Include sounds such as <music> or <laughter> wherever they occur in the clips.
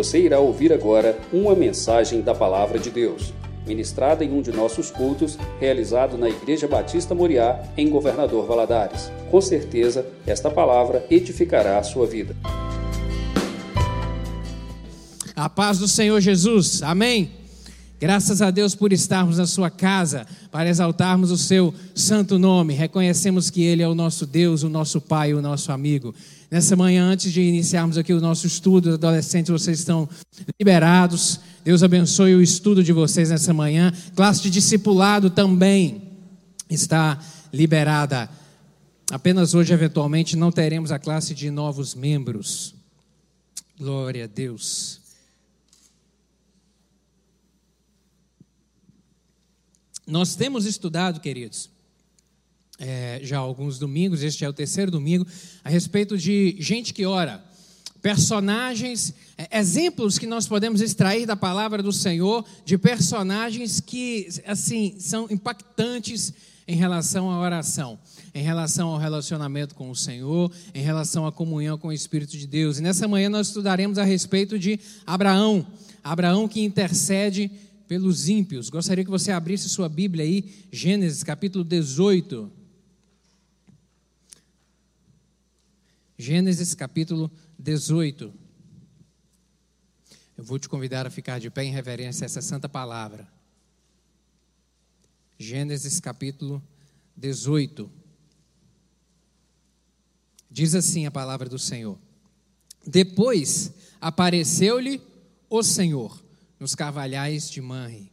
Você irá ouvir agora uma mensagem da Palavra de Deus, ministrada em um de nossos cultos, realizado na Igreja Batista Moriá, em Governador Valadares. Com certeza, esta palavra edificará a sua vida. A paz do Senhor Jesus, amém. Graças a Deus por estarmos na sua casa, para exaltarmos o seu santo nome. Reconhecemos que Ele é o nosso Deus, o nosso Pai, o nosso amigo. Nessa manhã, antes de iniciarmos aqui o nosso estudo, adolescentes, vocês estão liberados. Deus abençoe o estudo de vocês nessa manhã. Classe de discipulado também está liberada. Apenas hoje, eventualmente, não teremos a classe de novos membros. Glória a Deus. Nós temos estudado, queridos, é, já alguns domingos, este é o terceiro domingo, a respeito de gente que ora, personagens, é, exemplos que nós podemos extrair da palavra do Senhor de personagens que, assim, são impactantes em relação à oração, em relação ao relacionamento com o Senhor, em relação à comunhão com o Espírito de Deus. E nessa manhã nós estudaremos a respeito de Abraão, Abraão que intercede pelos ímpios. Gostaria que você abrisse sua Bíblia aí, Gênesis capítulo 18. Gênesis capítulo 18. Eu vou te convidar a ficar de pé em reverência a essa santa palavra. Gênesis capítulo 18. Diz assim a palavra do Senhor: Depois apareceu-lhe o Senhor nos carvalhais de Manre.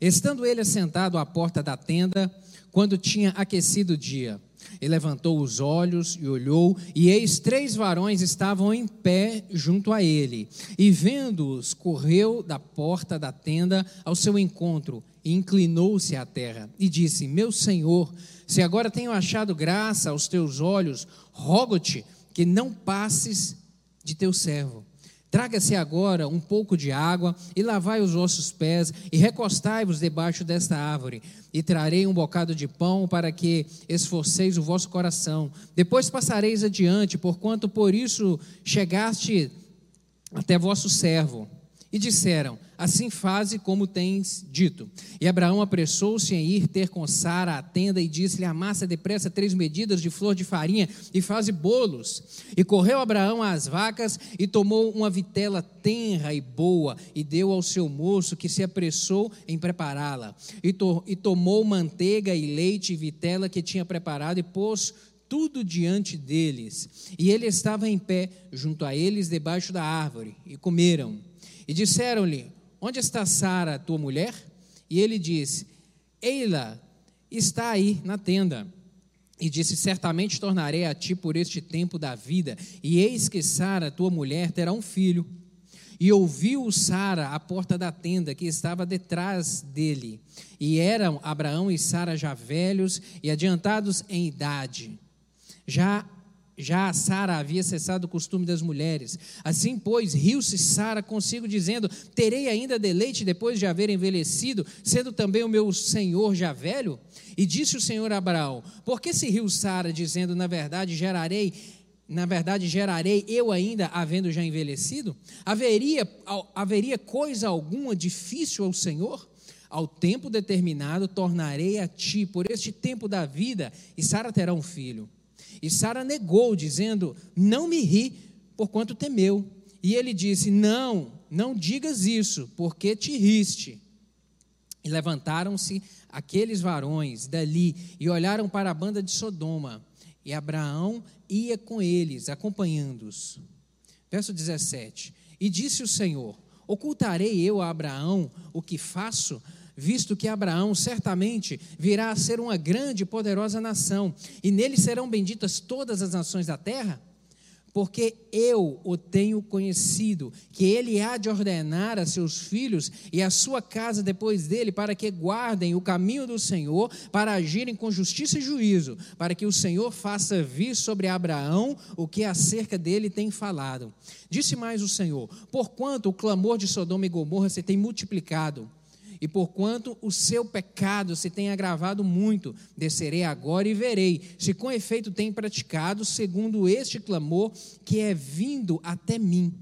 Estando ele assentado à porta da tenda, quando tinha aquecido o dia, ele levantou os olhos e olhou, e eis três varões estavam em pé junto a ele. E vendo-os, correu da porta da tenda ao seu encontro, e inclinou-se à terra, e disse: Meu senhor, se agora tenho achado graça aos teus olhos, rogo-te que não passes de teu servo. Traga-se agora um pouco de água e lavai os vossos pés e recostai-vos debaixo desta árvore. E trarei um bocado de pão para que esforceis o vosso coração. Depois passareis adiante, porquanto por isso chegaste até vosso servo. E disseram: Assim faze como tens dito. E Abraão apressou-se em ir ter com Sara a tenda e disse-lhe: Amassa depressa três medidas de flor de farinha e faze bolos. E correu Abraão às vacas e tomou uma vitela tenra e boa e deu ao seu moço que se apressou em prepará-la. E, to e tomou manteiga e leite e vitela que tinha preparado e pôs tudo diante deles. E ele estava em pé junto a eles debaixo da árvore e comeram. E disseram-lhe: Onde está Sara, tua mulher? E ele disse: Eila está aí na tenda. E disse: Certamente tornarei a ti por este tempo da vida, e eis que Sara, tua mulher, terá um filho. E ouviu Sara à porta da tenda que estava detrás dele. E eram Abraão e Sara já velhos e adiantados em idade. Já já Sara havia cessado o costume das mulheres. Assim, pois, riu-se Sara consigo, dizendo: Terei ainda deleite depois de haver envelhecido, sendo também o meu senhor já velho? E disse o Senhor Abraão: Por que se riu Sara, dizendo: Na verdade, gerarei na verdade, gerarei eu ainda, havendo já envelhecido? Haveria, haveria coisa alguma difícil ao Senhor? Ao tempo determinado, tornarei a ti, por este tempo da vida, e Sara terá um filho. E Sara negou, dizendo: Não me ri, porquanto temeu. E ele disse: Não, não digas isso, porque te riste. E levantaram-se aqueles varões dali e olharam para a banda de Sodoma. E Abraão ia com eles, acompanhando-os. Verso 17: E disse o Senhor: Ocultarei eu a Abraão o que faço? Visto que Abraão certamente virá a ser uma grande e poderosa nação, e nele serão benditas todas as nações da terra? Porque eu o tenho conhecido, que ele há de ordenar a seus filhos e a sua casa depois dele, para que guardem o caminho do Senhor, para agirem com justiça e juízo, para que o Senhor faça vir sobre Abraão o que acerca dele tem falado. Disse mais o Senhor: Porquanto o clamor de Sodoma e Gomorra se tem multiplicado, e porquanto o seu pecado se tem agravado muito, descerei agora e verei se com efeito tem praticado segundo este clamor que é vindo até mim.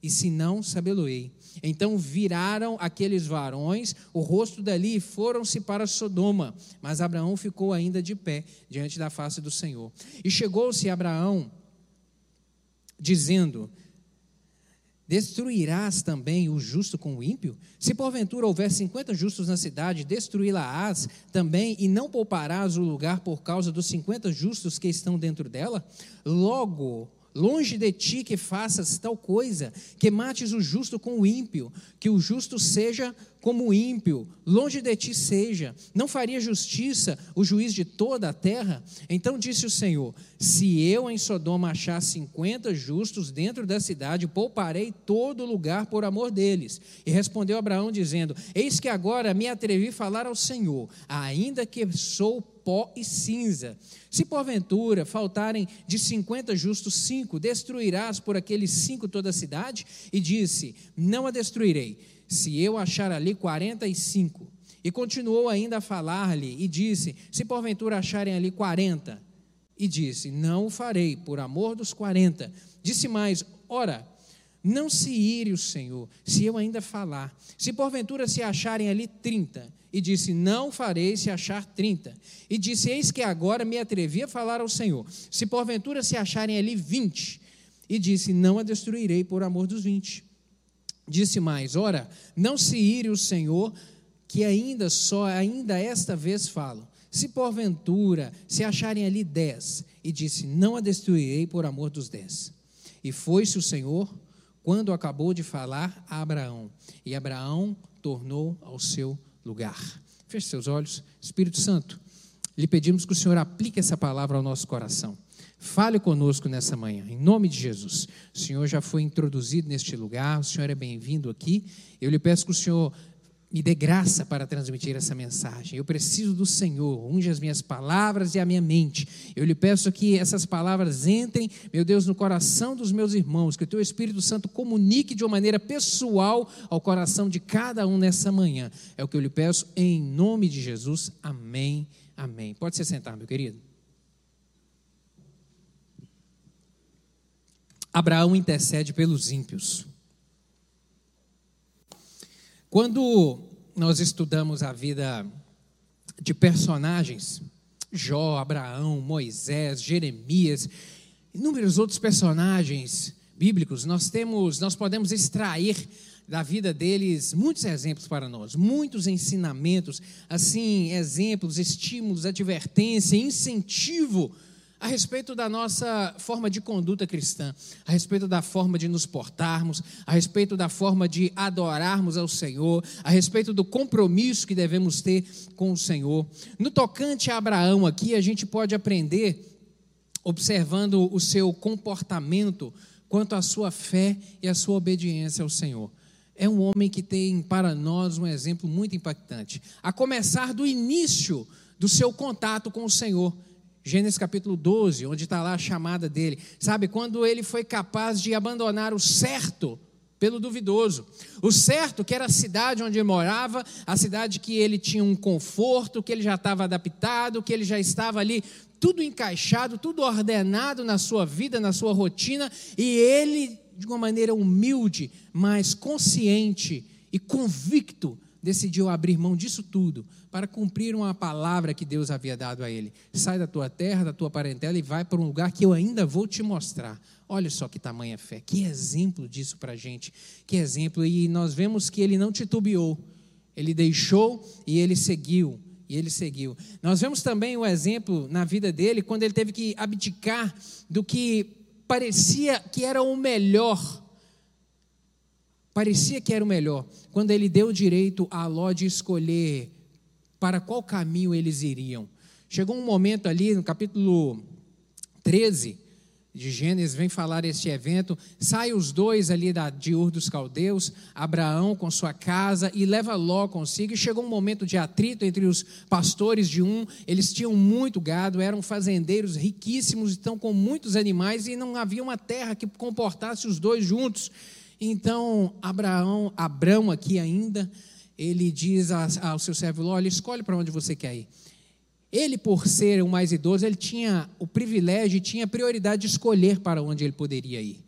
e se não, sabê-lo-ei. Então viraram aqueles varões o rosto dali e foram-se para Sodoma. Mas Abraão ficou ainda de pé diante da face do Senhor. E chegou-se Abraão, dizendo: Destruirás também o justo com o ímpio? Se porventura houver cinquenta justos na cidade, destruí-la-ás também, e não pouparás o lugar por causa dos cinquenta justos que estão dentro dela? Logo, Longe de ti que faças tal coisa, que mates o justo com o ímpio, que o justo seja como o ímpio, longe de ti seja. Não faria justiça o juiz de toda a terra? Então disse o Senhor: Se eu em Sodoma achar cinquenta justos dentro da cidade, pouparei todo lugar por amor deles. E respondeu Abraão, dizendo: Eis que agora me atrevi a falar ao Senhor, ainda que sou pó e cinza. Se porventura faltarem de cinquenta justos cinco, destruirás por aqueles cinco toda a cidade? E disse: Não a destruirei, se eu achar ali quarenta e cinco. E continuou ainda a falar-lhe, e disse: Se porventura acharem ali quarenta. E disse: Não o farei, por amor dos quarenta. Disse mais: Ora, não se ire o Senhor, se eu ainda falar. Se porventura se acharem ali trinta, e disse: Não farei se achar trinta. E disse: Eis que agora me atrevi a falar ao Senhor. Se porventura se acharem ali vinte. E disse: Não a destruirei por amor dos vinte. Disse mais: Ora, não se ire o Senhor, que ainda só, ainda esta vez falo. Se porventura se acharem ali dez. E disse: Não a destruirei por amor dos dez. E foi-se o Senhor quando acabou de falar a Abraão. E Abraão tornou ao seu lugar. Feche seus olhos. Espírito Santo, lhe pedimos que o Senhor aplique essa palavra ao nosso coração. Fale conosco nessa manhã, em nome de Jesus. O Senhor já foi introduzido neste lugar, o Senhor é bem-vindo aqui. Eu lhe peço que o Senhor me dê graça para transmitir essa mensagem. Eu preciso do Senhor, unge as minhas palavras e a minha mente. Eu lhe peço que essas palavras entrem, meu Deus, no coração dos meus irmãos, que o teu Espírito Santo comunique de uma maneira pessoal ao coração de cada um nessa manhã. É o que eu lhe peço em nome de Jesus. Amém. Amém. Pode se sentar, meu querido. Abraão intercede pelos ímpios. Quando nós estudamos a vida de personagens, Jó, Abraão, Moisés, Jeremias, inúmeros outros personagens bíblicos, nós temos, nós podemos extrair da vida deles muitos exemplos para nós, muitos ensinamentos, assim, exemplos, estímulos, advertência, incentivo a respeito da nossa forma de conduta cristã, a respeito da forma de nos portarmos, a respeito da forma de adorarmos ao Senhor, a respeito do compromisso que devemos ter com o Senhor. No tocante a Abraão, aqui a gente pode aprender observando o seu comportamento quanto à sua fé e à sua obediência ao Senhor. É um homem que tem para nós um exemplo muito impactante, a começar do início do seu contato com o Senhor. Gênesis capítulo 12, onde está lá a chamada dele. Sabe, quando ele foi capaz de abandonar o certo pelo duvidoso. O certo, que era a cidade onde ele morava, a cidade que ele tinha um conforto, que ele já estava adaptado, que ele já estava ali tudo encaixado, tudo ordenado na sua vida, na sua rotina, e ele, de uma maneira humilde, mas consciente e convicto, decidiu abrir mão disso tudo para cumprir uma palavra que Deus havia dado a ele. Sai da tua terra, da tua parentela e vai para um lugar que eu ainda vou te mostrar. Olha só que tamanha fé, que exemplo disso para a gente, que exemplo. E nós vemos que ele não titubeou, ele deixou e ele seguiu. E ele seguiu. Nós vemos também o exemplo na vida dele quando ele teve que abdicar do que parecia que era o melhor parecia que era o melhor, quando ele deu o direito a Ló de escolher para qual caminho eles iriam. Chegou um momento ali, no capítulo 13 de Gênesis, vem falar este evento. Sai os dois ali da, de Ur dos Caldeus, Abraão com sua casa e leva Ló consigo. E chegou um momento de atrito entre os pastores de um. Eles tinham muito gado, eram fazendeiros riquíssimos, estão com muitos animais e não havia uma terra que comportasse os dois juntos. Então, Abraão, Abraão aqui ainda, ele diz ao seu servo, olha, escolhe para onde você quer ir. Ele, por ser o mais idoso, ele tinha o privilégio, tinha a prioridade de escolher para onde ele poderia ir.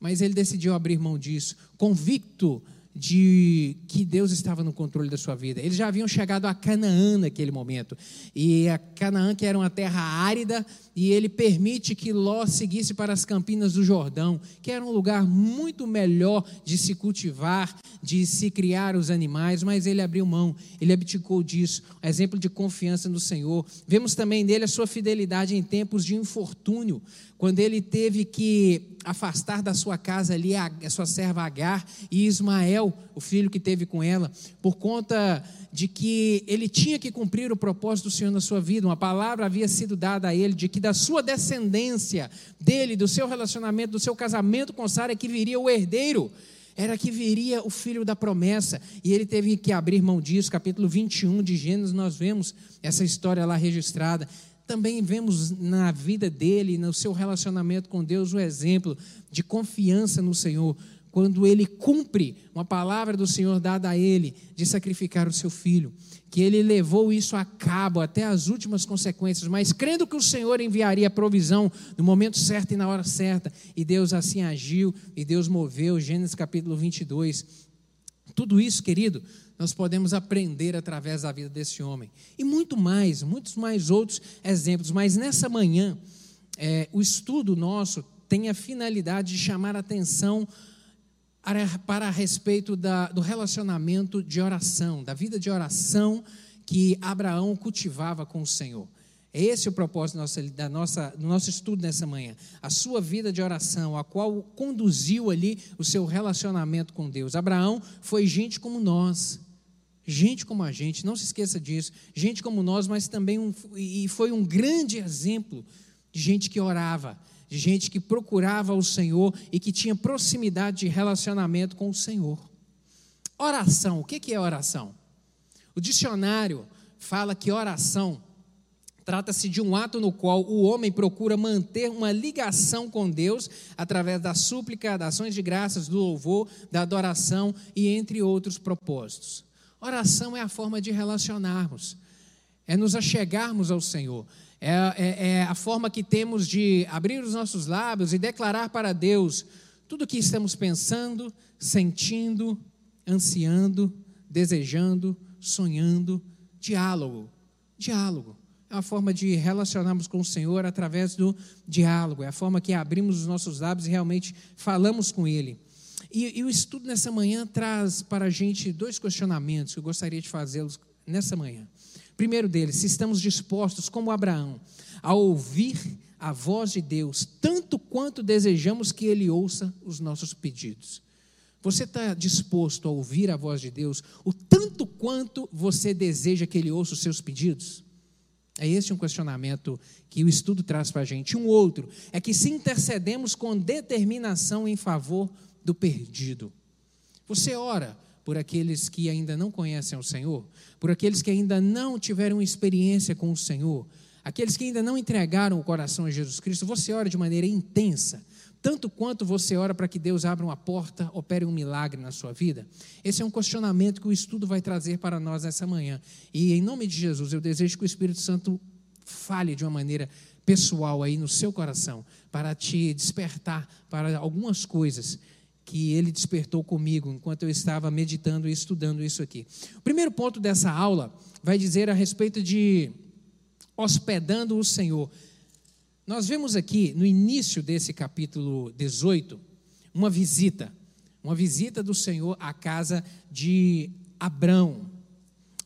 mas ele decidiu abrir mão disso, convicto de que Deus estava no controle da sua vida. Eles já haviam chegado a Canaã naquele momento. E a Canaã, que era uma terra árida, e ele permite que Ló seguisse para as campinas do Jordão, que era um lugar muito melhor de se cultivar, de se criar os animais, mas ele abriu mão, ele abdicou disso. Exemplo de confiança no Senhor. Vemos também nele a sua fidelidade em tempos de infortúnio quando ele teve que afastar da sua casa ali a, a, sua serva Agar e Ismael, o filho que teve com ela, por conta de que ele tinha que cumprir o propósito do Senhor na sua vida. Uma palavra havia sido dada a ele de que da sua descendência, dele, do seu relacionamento, do seu casamento com Sara, é que viria o herdeiro era que viria o filho da promessa, e ele teve que abrir mão disso. Capítulo 21 de Gênesis, nós vemos essa história lá registrada também vemos na vida dele, no seu relacionamento com Deus, o exemplo de confiança no Senhor, quando ele cumpre uma palavra do Senhor dada a ele de sacrificar o seu filho, que ele levou isso a cabo até as últimas consequências, mas crendo que o Senhor enviaria provisão no momento certo e na hora certa, e Deus assim agiu, e Deus moveu, Gênesis capítulo 22. Tudo isso, querido, nós podemos aprender através da vida desse homem. E muito mais, muitos mais outros exemplos. Mas nessa manhã, é, o estudo nosso tem a finalidade de chamar a atenção para respeito da, do relacionamento de oração, da vida de oração que Abraão cultivava com o Senhor. Esse é o propósito da nossa, do nosso estudo nessa manhã. A sua vida de oração, a qual conduziu ali o seu relacionamento com Deus. Abraão foi gente como nós gente como a gente, não se esqueça disso, gente como nós, mas também um, e foi um grande exemplo de gente que orava, de gente que procurava o Senhor e que tinha proximidade de relacionamento com o Senhor. Oração, o que é oração? O dicionário fala que oração trata-se de um ato no qual o homem procura manter uma ligação com Deus através da súplica, das ações de graças, do louvor, da adoração e entre outros propósitos. Oração é a forma de relacionarmos, é nos achegarmos ao Senhor, é, é, é, a forma que temos de abrir os nossos lábios e declarar para Deus tudo o que estamos pensando, sentindo, ansiando, desejando, sonhando. Diálogo, diálogo. É a forma de relacionarmos com o Senhor através do diálogo, é a forma que abrimos os nossos lábios e realmente falamos com Ele. E, e, o estudo nessa manhã traz para a gente dois questionamentos que eu gostaria de fazê-los nessa manhã. Primeiro deles, se estamos dispostos, como Abraão, a ouvir a voz de Deus, tanto quanto desejamos que Ele ouça os nossos pedidos. Você está disposto a ouvir a voz de Deus o tanto quanto você deseja que Ele ouça os seus pedidos? É esse um questionamento que o estudo traz para a gente. Um outro é que se intercedemos com determinação em favor do perdido. Você ora por aqueles que ainda não conhecem o Senhor, por aqueles que ainda não tiveram experiência com o Senhor, aqueles que ainda não entregaram o coração a Jesus Cristo. Você ora de maneira intensa, tanto quanto você ora para que Deus abra uma porta, opere um milagre na sua vida? Esse é um questionamento que o estudo vai trazer para nós essa manhã. E em nome de Jesus, eu desejo que o Espírito Santo fale de uma maneira pessoal aí no seu coração, para te despertar para algumas coisas que ele despertou comigo enquanto eu estava meditando e estudando isso aqui. O primeiro ponto dessa aula vai dizer a respeito de hospedando o Senhor. Nós vemos aqui no início desse capítulo 18 uma visita, uma visita do Senhor à casa de Abrão.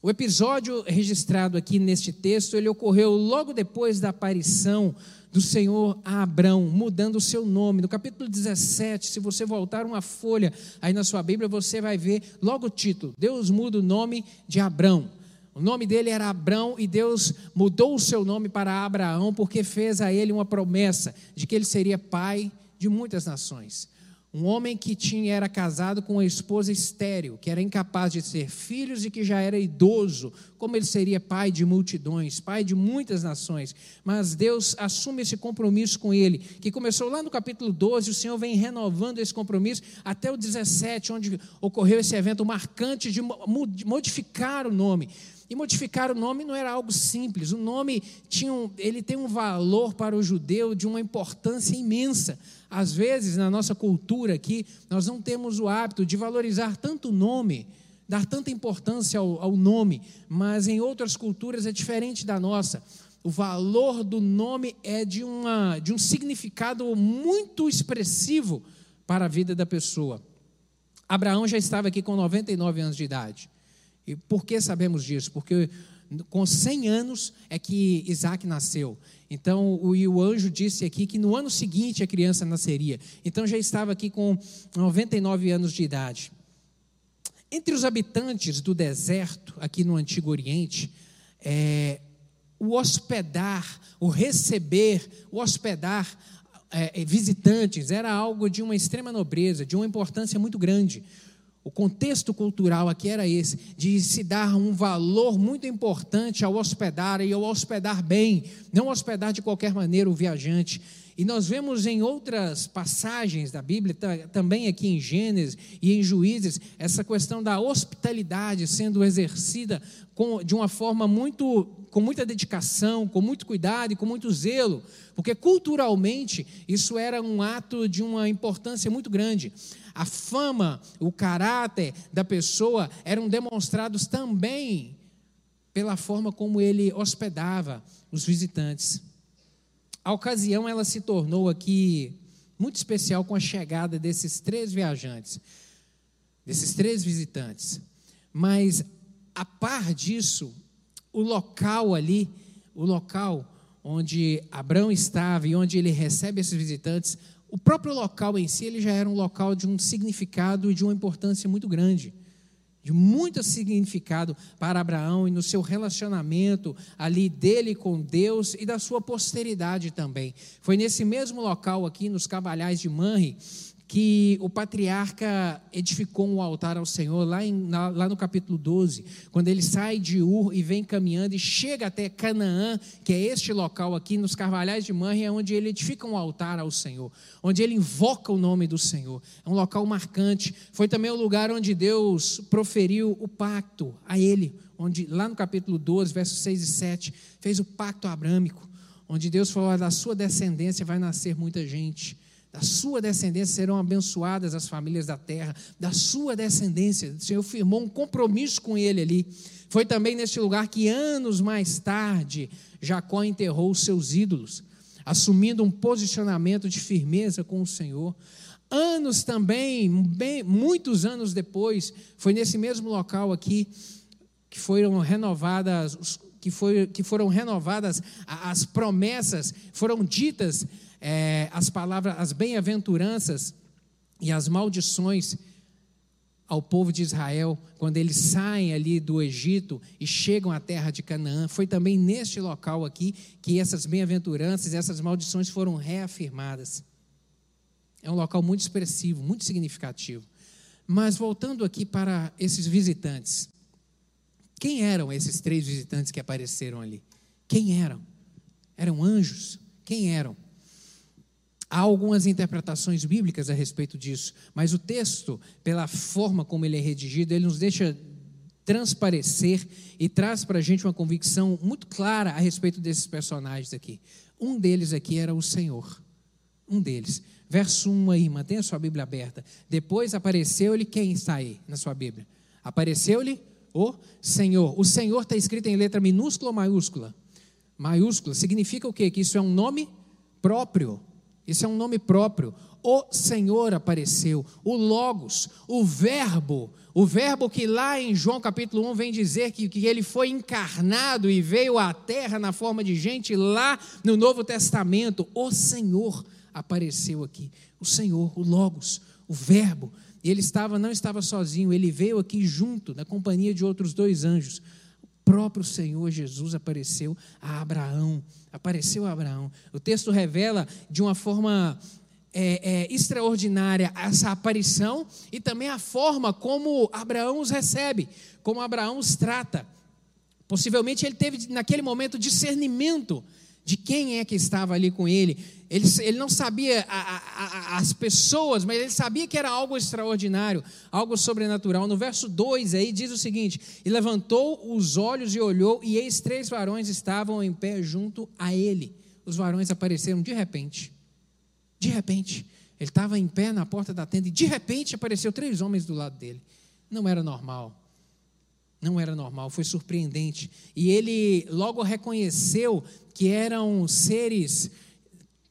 O episódio registrado aqui neste texto, ele ocorreu logo depois da aparição do Senhor a Abrão, mudando o seu nome. No capítulo 17, se você voltar uma folha aí na sua Bíblia, você vai ver logo o título: Deus muda o nome de Abrão. O nome dele era Abrão e Deus mudou o seu nome para Abraão porque fez a ele uma promessa de que ele seria pai de muitas nações. Um homem que tinha era casado com uma esposa estéril, que era incapaz de ter filhos e que já era idoso, como ele seria pai de multidões, pai de muitas nações. Mas Deus assume esse compromisso com ele, que começou lá no capítulo 12, o Senhor vem renovando esse compromisso até o 17, onde ocorreu esse evento marcante de modificar o nome. E modificar o nome não era algo simples. O nome tinha um, ele tem um valor para o judeu de uma importância imensa. Às vezes, na nossa cultura aqui, nós não temos o hábito de valorizar tanto o nome, dar tanta importância ao, ao nome, mas em outras culturas é diferente da nossa. O valor do nome é de, uma, de um significado muito expressivo para a vida da pessoa. Abraão já estava aqui com 99 anos de idade. E por que sabemos disso? Porque com 100 anos é que Isaac nasceu. Então, o, o anjo disse aqui que no ano seguinte a criança nasceria. Então, já estava aqui com 99 anos de idade. Entre os habitantes do deserto, aqui no Antigo Oriente, é, o hospedar, o receber, o hospedar é, visitantes era algo de uma extrema nobreza, de uma importância muito grande. O contexto cultural aqui era esse, de se dar um valor muito importante ao hospedar e ao hospedar bem, não hospedar de qualquer maneira o viajante. E nós vemos em outras passagens da Bíblia, também aqui em Gênesis e em Juízes, essa questão da hospitalidade sendo exercida com, de uma forma muito, com muita dedicação, com muito cuidado e com muito zelo, porque culturalmente isso era um ato de uma importância muito grande. A fama, o caráter da pessoa eram demonstrados também pela forma como ele hospedava os visitantes. A ocasião ela se tornou aqui muito especial com a chegada desses três viajantes, desses três visitantes. Mas a par disso, o local ali, o local onde Abraão estava e onde ele recebe esses visitantes, o próprio local em si ele já era um local de um significado e de uma importância muito grande de muito significado para Abraão e no seu relacionamento ali dele com Deus e da sua posteridade também. Foi nesse mesmo local aqui, nos Cavalhais de Manre, que o patriarca edificou um altar ao Senhor, lá, em, lá no capítulo 12, quando ele sai de Ur e vem caminhando e chega até Canaã, que é este local aqui, nos Carvalhais de Manre, é onde ele edifica um altar ao Senhor, onde ele invoca o nome do Senhor. É um local marcante. Foi também o lugar onde Deus proferiu o pacto a ele, onde lá no capítulo 12, versos 6 e 7, fez o pacto abrâmico, onde Deus falou: da sua descendência vai nascer muita gente da sua descendência serão abençoadas as famílias da terra, da sua descendência. O Senhor firmou um compromisso com ele ali. Foi também neste lugar que, anos mais tarde, Jacó enterrou os seus ídolos, assumindo um posicionamento de firmeza com o Senhor. Anos também, bem, muitos anos depois, foi nesse mesmo local aqui que foram renovadas, que, foi, que foram renovadas as promessas, foram ditas é, as palavras, as bem-aventuranças e as maldições ao povo de Israel, quando eles saem ali do Egito e chegam à terra de Canaã. Foi também neste local aqui que essas bem-aventuranças, essas maldições foram reafirmadas. É um local muito expressivo, muito significativo. Mas voltando aqui para esses visitantes. Quem eram esses três visitantes que apareceram ali? Quem eram? Eram anjos? Quem eram? Há algumas interpretações bíblicas a respeito disso, mas o texto, pela forma como ele é redigido, ele nos deixa transparecer e traz para a gente uma convicção muito clara a respeito desses personagens aqui. Um deles aqui era o Senhor. Um deles. Verso 1 aí, mantenha sua Bíblia aberta. Depois apareceu-lhe quem está aí na sua Bíblia? Apareceu-lhe o Senhor. O Senhor está escrito em letra minúscula ou maiúscula? Maiúscula. Significa o quê? Que isso é um nome próprio. Isso é um nome próprio. O Senhor apareceu, o Logos, o Verbo, o Verbo que lá em João capítulo 1 vem dizer que, que ele foi encarnado e veio à terra na forma de gente, lá no Novo Testamento, o Senhor apareceu aqui. O Senhor, o Logos, o Verbo. E ele estava, não estava sozinho, ele veio aqui junto, na companhia de outros dois anjos próprio Senhor Jesus apareceu a Abraão. Apareceu a Abraão. O texto revela de uma forma é, é, extraordinária essa aparição e também a forma como Abraão os recebe, como Abraão os trata. Possivelmente ele teve naquele momento discernimento de quem é que estava ali com ele. Ele, ele não sabia a, a, a, as pessoas, mas ele sabia que era algo extraordinário, algo sobrenatural. No verso 2 aí diz o seguinte: E levantou os olhos e olhou, e eis três varões estavam em pé junto a ele. Os varões apareceram de repente. De repente. Ele estava em pé na porta da tenda e de repente apareceu três homens do lado dele. Não era normal. Não era normal, foi surpreendente. E ele logo reconheceu que eram seres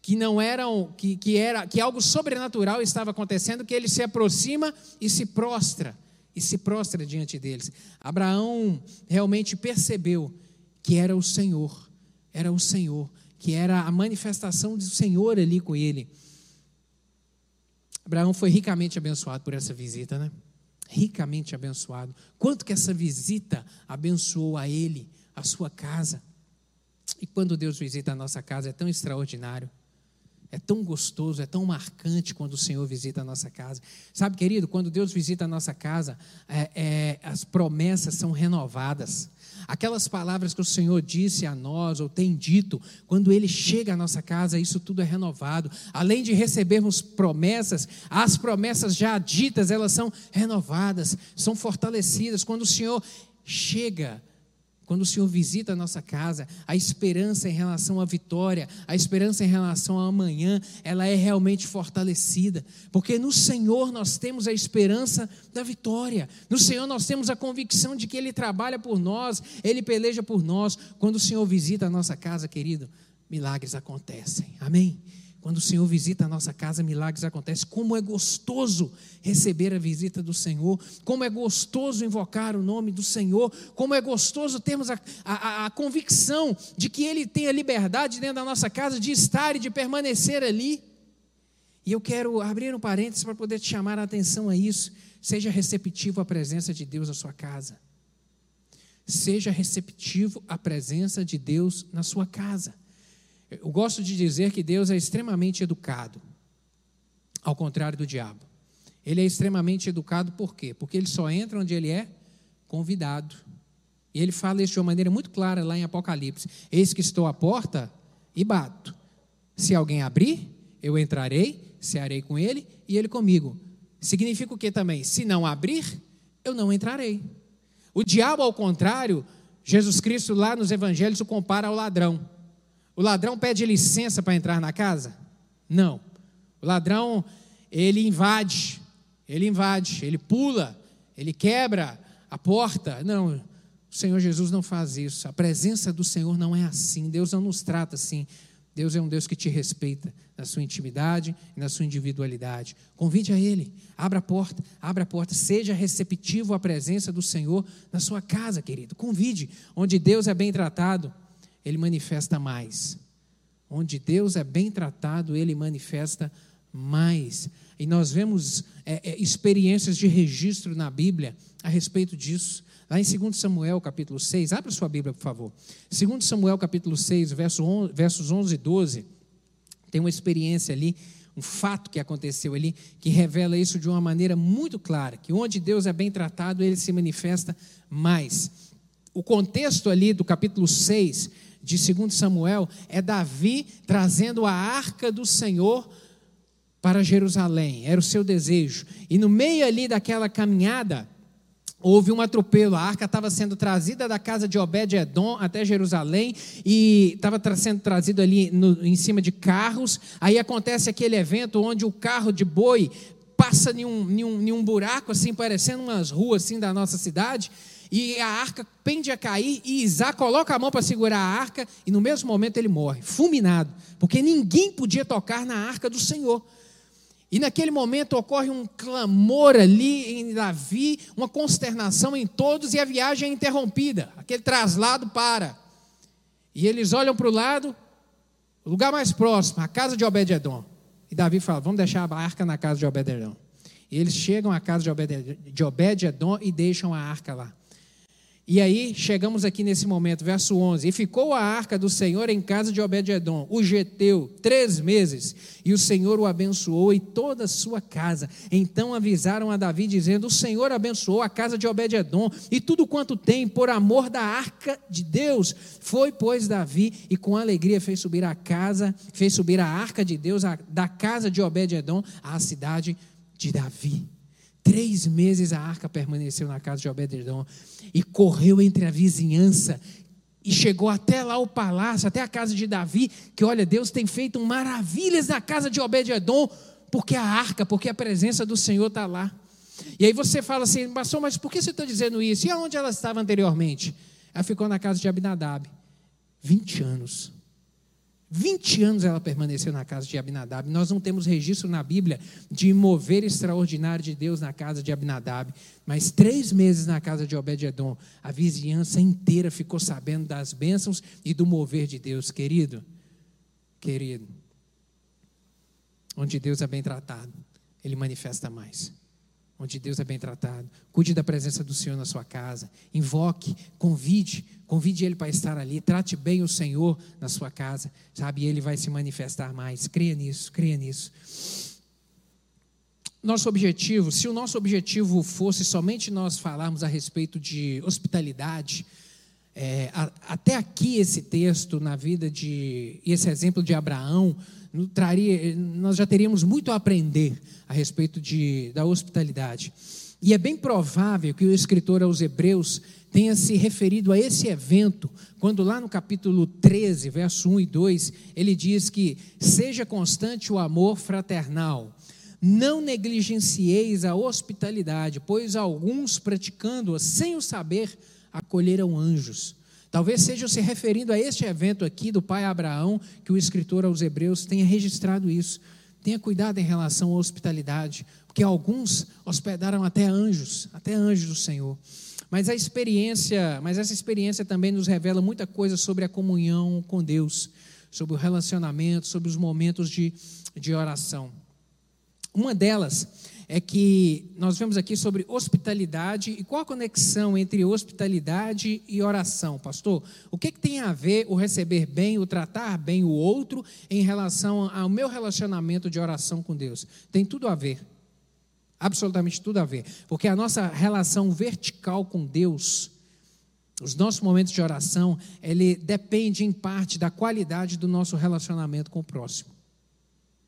que não eram, que, que era, que algo sobrenatural estava acontecendo, que ele se aproxima e se prostra, e se prostra diante deles. Abraão realmente percebeu que era o Senhor, era o Senhor, que era a manifestação do Senhor ali com ele. Abraão foi ricamente abençoado por essa visita, né? Ricamente abençoado. Quanto que essa visita abençoou a ele, a sua casa. E quando Deus visita a nossa casa é tão extraordinário. É tão gostoso, é tão marcante quando o Senhor visita a nossa casa. Sabe, querido, quando Deus visita a nossa casa, é, é, as promessas são renovadas. Aquelas palavras que o Senhor disse a nós, ou tem dito, quando Ele chega à nossa casa, isso tudo é renovado. Além de recebermos promessas, as promessas já ditas, elas são renovadas, são fortalecidas. Quando o Senhor chega quando o Senhor visita a nossa casa, a esperança em relação à vitória, a esperança em relação ao amanhã, ela é realmente fortalecida, porque no Senhor nós temos a esperança da vitória, no Senhor nós temos a convicção de que Ele trabalha por nós, Ele peleja por nós. Quando o Senhor visita a nossa casa, querido, milagres acontecem, amém? Quando o Senhor visita a nossa casa, milagres acontecem. Como é gostoso receber a visita do Senhor, como é gostoso invocar o nome do Senhor, como é gostoso termos a, a, a convicção de que Ele tem a liberdade dentro da nossa casa de estar e de permanecer ali. E eu quero abrir um parênteses para poder te chamar a atenção a isso. Seja receptivo à presença de Deus na sua casa. Seja receptivo à presença de Deus na sua casa. Eu gosto de dizer que Deus é extremamente educado, ao contrário do diabo. Ele é extremamente educado por quê? Porque ele só entra onde ele é convidado. E ele fala isso de uma maneira muito clara lá em Apocalipse: Eis que estou à porta e bato. Se alguém abrir, eu entrarei, cearei com ele e ele comigo. Significa o que também? Se não abrir, eu não entrarei. O diabo, ao contrário, Jesus Cristo lá nos evangelhos o compara ao ladrão. O ladrão pede licença para entrar na casa? Não. O ladrão, ele invade, ele invade, ele pula, ele quebra a porta. Não, o Senhor Jesus não faz isso. A presença do Senhor não é assim. Deus não nos trata assim. Deus é um Deus que te respeita na sua intimidade e na sua individualidade. Convide a Ele, abra a porta, abra a porta, seja receptivo à presença do Senhor na sua casa, querido. Convide, onde Deus é bem tratado ele manifesta mais. Onde Deus é bem tratado, ele manifesta mais. E nós vemos é, é, experiências de registro na Bíblia a respeito disso. Lá em 2 Samuel, capítulo 6, abra sua Bíblia, por favor. 2 Samuel, capítulo 6, verso 11, versos 11 e 12, tem uma experiência ali, um fato que aconteceu ali, que revela isso de uma maneira muito clara, que onde Deus é bem tratado, ele se manifesta mais. O contexto ali do capítulo 6 de 2 Samuel é Davi trazendo a arca do Senhor para Jerusalém, era o seu desejo. E no meio ali daquela caminhada, houve um atropelo. A arca estava sendo trazida da casa de Obed-Edom até Jerusalém e estava sendo trazido ali no, em cima de carros. Aí acontece aquele evento onde o carro de boi passa em um, em um, em um buraco, assim, parecendo umas ruas assim, da nossa cidade e a arca pende a cair, e Isaac coloca a mão para segurar a arca, e no mesmo momento ele morre, fulminado, porque ninguém podia tocar na arca do Senhor. E naquele momento ocorre um clamor ali em Davi, uma consternação em todos, e a viagem é interrompida, aquele traslado para. E eles olham para o lado, o lugar mais próximo, a casa de Obed-Edom. E Davi fala: vamos deixar a arca na casa de Obed-Edom. E eles chegam à casa de Obed-Edom e deixam a arca lá. E aí chegamos aqui nesse momento, verso 11: E ficou a arca do Senhor em casa de Obed-edom, o geteu, três meses, e o Senhor o abençoou e toda a sua casa. Então avisaram a Davi, dizendo: O Senhor abençoou a casa de Obed-edom e tudo quanto tem, por amor da arca de Deus. Foi, pois, Davi, e com alegria fez subir a casa, fez subir a arca de Deus da casa de Obed-edom à cidade de Davi. Três meses a arca permaneceu na casa de Obed-edom e correu entre a vizinhança e chegou até lá o palácio, até a casa de Davi, que olha, Deus tem feito maravilhas na casa de Obed-edom, porque a arca, porque a presença do Senhor está lá. E aí você fala assim, pastor, mas por que você está dizendo isso? E aonde ela estava anteriormente? Ela ficou na casa de Abinadab, 20 anos. 20 anos ela permaneceu na casa de Abinadab. Nós não temos registro na Bíblia de mover extraordinário de Deus na casa de Abinadab, mas três meses na casa de Obed-Edom, a vizinhança inteira ficou sabendo das bênçãos e do mover de Deus, querido. Querido, onde Deus é bem tratado, Ele manifesta mais onde Deus é bem tratado. Cuide da presença do Senhor na sua casa. Invoque, convide, convide Ele para estar ali. Trate bem o Senhor na sua casa, sabe? Ele vai se manifestar mais. Creia nisso, creia nisso. Nosso objetivo, se o nosso objetivo fosse somente nós falarmos a respeito de hospitalidade, é, a, até aqui esse texto na vida de, esse exemplo de Abraão, traria, nós já teríamos muito a aprender a respeito de, da hospitalidade. E é bem provável que o escritor aos Hebreus tenha se referido a esse evento, quando lá no capítulo 13, verso 1 e 2, ele diz que seja constante o amor fraternal. Não negligencieis a hospitalidade, pois alguns praticando-a sem o saber acolheram anjos. Talvez seja se referindo a este evento aqui do pai Abraão, que o escritor aos Hebreus tenha registrado isso. Tenha cuidado em relação à hospitalidade, porque alguns hospedaram até anjos, até anjos do Senhor. Mas a experiência, mas essa experiência também nos revela muita coisa sobre a comunhão com Deus, sobre o relacionamento, sobre os momentos de, de oração. Uma delas é que nós vemos aqui sobre hospitalidade e qual a conexão entre hospitalidade e oração, pastor? O que, que tem a ver o receber bem, o tratar bem o outro em relação ao meu relacionamento de oração com Deus? Tem tudo a ver, absolutamente tudo a ver, porque a nossa relação vertical com Deus, os nossos momentos de oração, ele depende em parte da qualidade do nosso relacionamento com o próximo.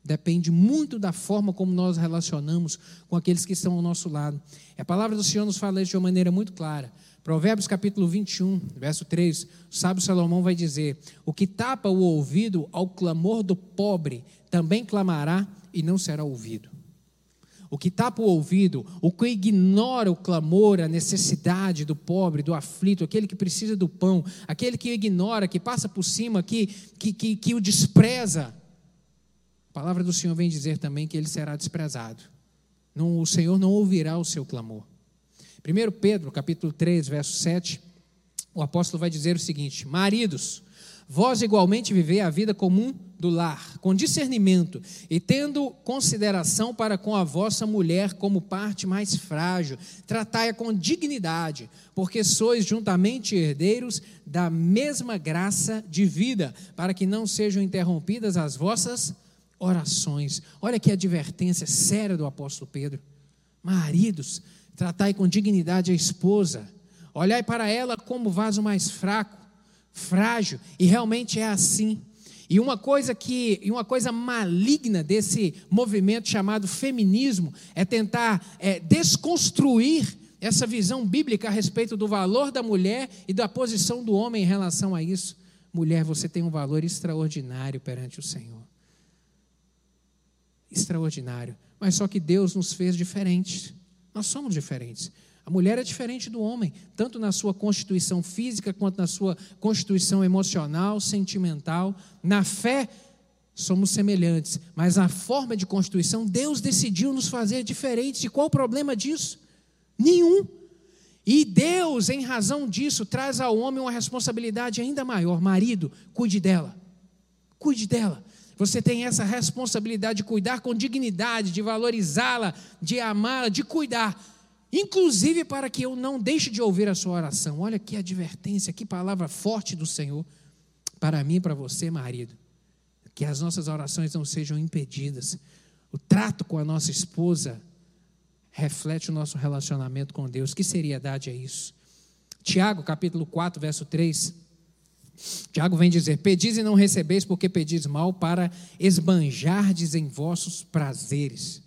Depende muito da forma como nós relacionamos com aqueles que estão ao nosso lado. A palavra do Senhor nos fala isso de uma maneira muito clara. Provérbios capítulo 21, verso 3, o sábio Salomão vai dizer: O que tapa o ouvido ao clamor do pobre também clamará e não será ouvido. O que tapa o ouvido, o que ignora o clamor, a necessidade do pobre, do aflito, aquele que precisa do pão, aquele que ignora, que passa por cima, que, que, que, que o despreza, a palavra do Senhor vem dizer também que ele será desprezado. Não, o Senhor não ouvirá o seu clamor. 1 Pedro, capítulo 3, verso 7, o apóstolo vai dizer o seguinte: Maridos, vós igualmente vivei a vida comum do lar, com discernimento e tendo consideração para com a vossa mulher como parte mais frágil, tratai-a com dignidade, porque sois juntamente herdeiros da mesma graça de vida, para que não sejam interrompidas as vossas orações. Olha que advertência séria do apóstolo Pedro. Maridos, tratai com dignidade a esposa. Olhai para ela como vaso mais fraco, frágil, e realmente é assim. E uma coisa que, e uma coisa maligna desse movimento chamado feminismo é tentar é, desconstruir essa visão bíblica a respeito do valor da mulher e da posição do homem em relação a isso. Mulher, você tem um valor extraordinário perante o Senhor extraordinário. Mas só que Deus nos fez diferentes. Nós somos diferentes. A mulher é diferente do homem, tanto na sua constituição física quanto na sua constituição emocional, sentimental. Na fé, somos semelhantes, mas na forma de constituição, Deus decidiu nos fazer diferentes. E qual o problema disso? Nenhum. E Deus, em razão disso, traz ao homem uma responsabilidade ainda maior: marido, cuide dela. Cuide dela. Você tem essa responsabilidade de cuidar com dignidade, de valorizá-la, de amá-la, de cuidar. inclusive para que eu não deixe de ouvir a sua oração. Olha que advertência, que palavra forte do Senhor para mim e para você, marido. Que as nossas orações não sejam impedidas. O trato com a nossa esposa reflete o nosso relacionamento com Deus. Que seriedade é isso? Tiago, capítulo 4, verso 3. Tiago vem dizer: Pedis e não recebeis, porque pedis mal para esbanjardes em vossos prazeres.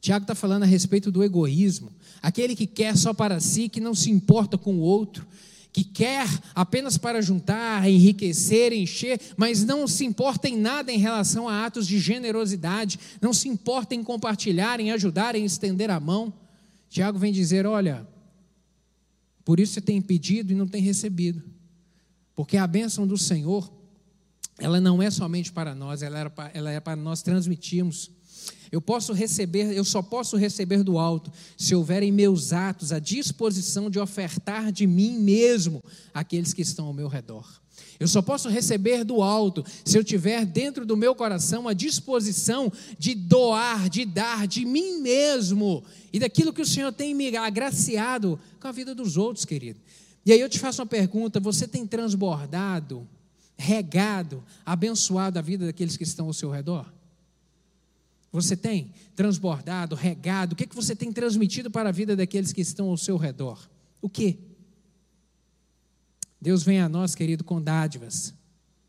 Tiago está falando a respeito do egoísmo, aquele que quer só para si, que não se importa com o outro, que quer apenas para juntar, enriquecer, encher, mas não se importa em nada em relação a atos de generosidade, não se importa em compartilhar, em ajudar, em estender a mão. Tiago vem dizer: olha, por isso você tem pedido e não tem recebido, porque a bênção do Senhor, ela não é somente para nós, ela é para, ela é para nós transmitirmos. Eu posso receber, eu só posso receber do alto se houver em meus atos a disposição de ofertar de mim mesmo àqueles que estão ao meu redor. Eu só posso receber do alto se eu tiver dentro do meu coração a disposição de doar, de dar de mim mesmo e daquilo que o Senhor tem me agraciado com a vida dos outros, querido. E aí eu te faço uma pergunta: você tem transbordado, regado, abençoado a vida daqueles que estão ao seu redor? Você tem transbordado, regado? O que, é que você tem transmitido para a vida daqueles que estão ao seu redor? O que? Deus vem a nós, querido, com dádivas,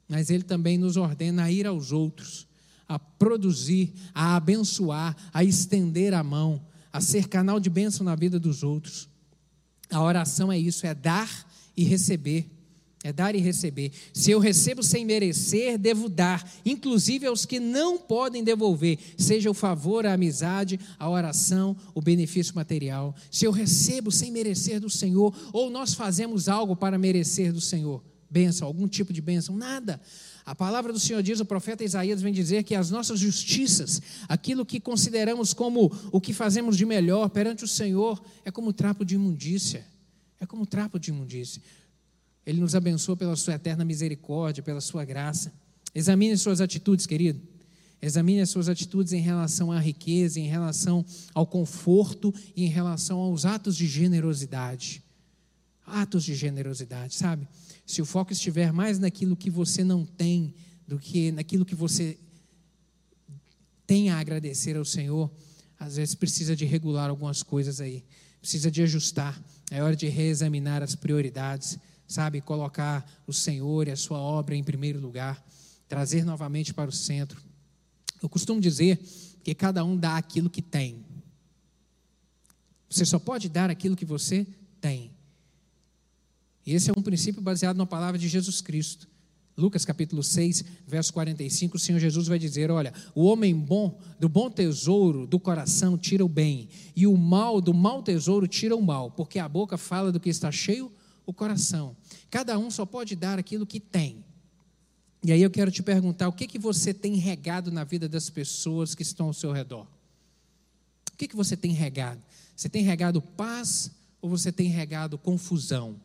mas Ele também nos ordena a ir aos outros, a produzir, a abençoar, a estender a mão, a ser canal de bênção na vida dos outros. A oração é isso, é dar e receber. É dar e receber. Se eu recebo sem merecer, devo dar, inclusive aos que não podem devolver, seja o favor, a amizade, a oração, o benefício material. Se eu recebo sem merecer do Senhor, ou nós fazemos algo para merecer do Senhor, bênção, algum tipo de bênção, nada. A palavra do Senhor diz, o profeta Isaías vem dizer que as nossas justiças, aquilo que consideramos como o que fazemos de melhor perante o Senhor, é como trapo de imundícia. É como trapo de imundícia. Ele nos abençoa pela sua eterna misericórdia, pela sua graça. Examine as suas atitudes, querido. Examine as suas atitudes em relação à riqueza, em relação ao conforto em relação aos atos de generosidade. Atos de generosidade, sabe? Se o foco estiver mais naquilo que você não tem do que naquilo que você tem a agradecer ao Senhor, às vezes precisa de regular algumas coisas aí, precisa de ajustar. É hora de reexaminar as prioridades sabe, colocar o Senhor e a sua obra em primeiro lugar, trazer novamente para o centro. Eu costumo dizer que cada um dá aquilo que tem. Você só pode dar aquilo que você tem. E esse é um princípio baseado na palavra de Jesus Cristo. Lucas capítulo 6, verso 45, o Senhor Jesus vai dizer: Olha, o homem bom, do bom tesouro do coração tira o bem, e o mal do mau tesouro tira o mal, porque a boca fala do que está cheio o coração. Cada um só pode dar aquilo que tem. E aí eu quero te perguntar: o que, que você tem regado na vida das pessoas que estão ao seu redor? O que, que você tem regado? Você tem regado paz ou você tem regado confusão?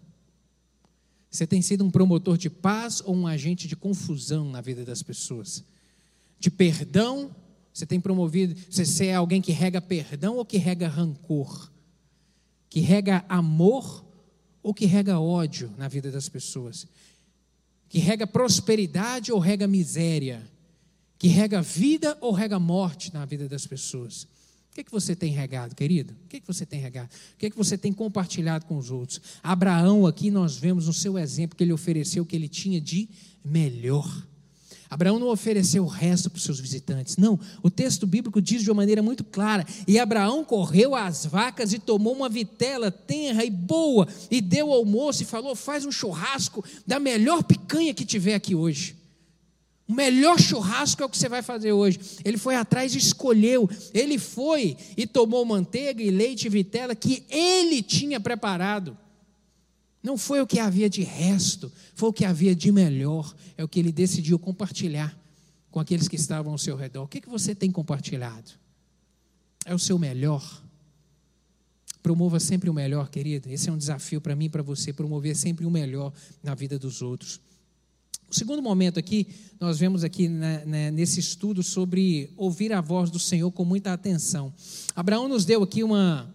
Você tem sido um promotor de paz ou um agente de confusão na vida das pessoas? De perdão, você tem promovido, você é alguém que rega perdão ou que rega rancor? Que rega amor ou que rega ódio na vida das pessoas? Que rega prosperidade ou rega miséria? Que rega vida ou rega morte na vida das pessoas? O que, é que você tem regado, querido? O que, é que você tem regado? O que, é que você tem compartilhado com os outros? Abraão, aqui nós vemos no seu exemplo que ele ofereceu o que ele tinha de melhor. Abraão não ofereceu o resto para os seus visitantes. Não, o texto bíblico diz de uma maneira muito clara: e Abraão correu às vacas e tomou uma vitela tenra e boa, e deu ao moço e falou: faz um churrasco da melhor picanha que tiver aqui hoje. O melhor churrasco é o que você vai fazer hoje. Ele foi atrás e escolheu. Ele foi e tomou manteiga e leite e vitela que ele tinha preparado. Não foi o que havia de resto, foi o que havia de melhor. É o que ele decidiu compartilhar com aqueles que estavam ao seu redor. O que, que você tem compartilhado? É o seu melhor. Promova sempre o melhor, querido. Esse é um desafio para mim e para você, promover sempre o melhor na vida dos outros. O segundo momento aqui, nós vemos aqui né, né, nesse estudo sobre ouvir a voz do Senhor com muita atenção. Abraão nos deu aqui uma,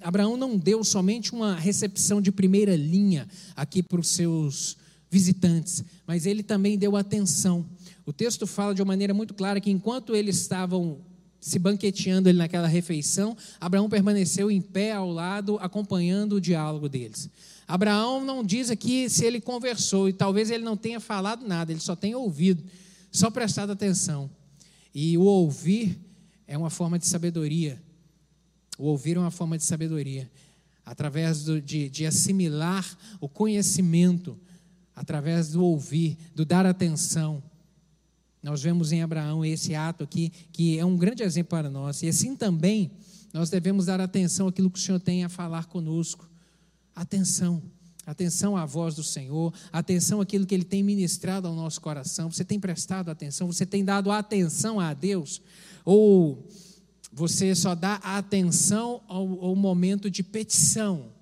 Abraão não deu somente uma recepção de primeira linha aqui para os seus visitantes, mas ele também deu atenção. O texto fala de uma maneira muito clara que enquanto eles estavam se banqueteando ali naquela refeição, Abraão permaneceu em pé ao lado, acompanhando o diálogo deles. Abraão não diz aqui se ele conversou, e talvez ele não tenha falado nada, ele só tenha ouvido, só prestado atenção. E o ouvir é uma forma de sabedoria. O ouvir é uma forma de sabedoria. Através do, de, de assimilar o conhecimento, através do ouvir, do dar atenção. Nós vemos em Abraão esse ato aqui, que é um grande exemplo para nós. E assim também, nós devemos dar atenção àquilo que o Senhor tem a falar conosco. Atenção. Atenção à voz do Senhor, atenção àquilo que Ele tem ministrado ao nosso coração. Você tem prestado atenção, você tem dado atenção a Deus? Ou você só dá atenção ao, ao momento de petição?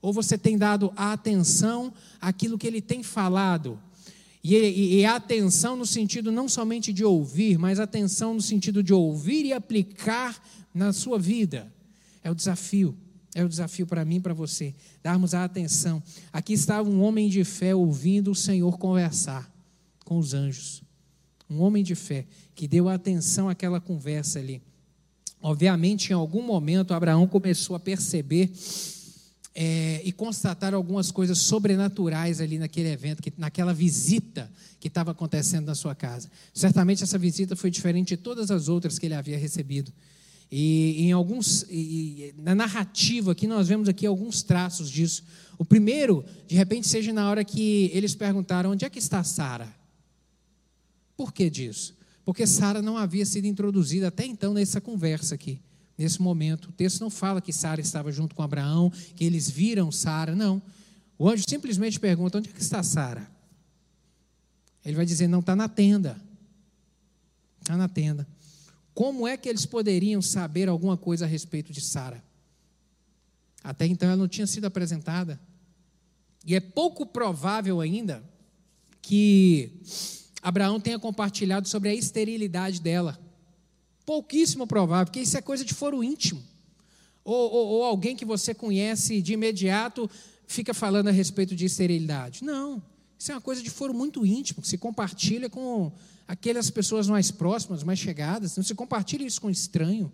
Ou você tem dado atenção àquilo que Ele tem falado? E, e, e, atenção no sentido não somente de ouvir, mas atenção no sentido de ouvir e aplicar na sua vida. É o desafio, é o desafio para mim e para você, darmos a atenção. Aqui estava um homem de fé ouvindo o Senhor conversar com os anjos. Um homem de fé que deu atenção àquela conversa ali. Obviamente, em algum momento, Abraão começou a perceber é, e constatar algumas coisas sobrenaturais ali naquele evento, que, naquela visita que estava acontecendo na sua casa. Certamente essa visita foi diferente de todas as outras que ele havia recebido. E em alguns, e, na narrativa aqui nós vemos aqui alguns traços disso. O primeiro, de repente, seja na hora que eles perguntaram onde é que está Sara. Por que disso? Porque Sara não havia sido introduzida até então nessa conversa aqui nesse momento. O texto não fala que Sara estava junto com Abraão, que eles viram Sara, não. O anjo simplesmente pergunta: onde é que está Sara? Ele vai dizer: não, está na tenda. Está na tenda. Como é que eles poderiam saber alguma coisa a respeito de Sara? Até então ela não tinha sido apresentada. E é pouco provável ainda que Abraão tenha compartilhado sobre a esterilidade dela. Pouquíssimo provável, porque isso é coisa de foro íntimo. Ou, ou, ou alguém que você conhece de imediato fica falando a respeito de esterilidade. Não, isso é uma coisa de foro muito íntimo, que se compartilha com aquelas pessoas mais próximas, mais chegadas, não se compartilha isso com estranho.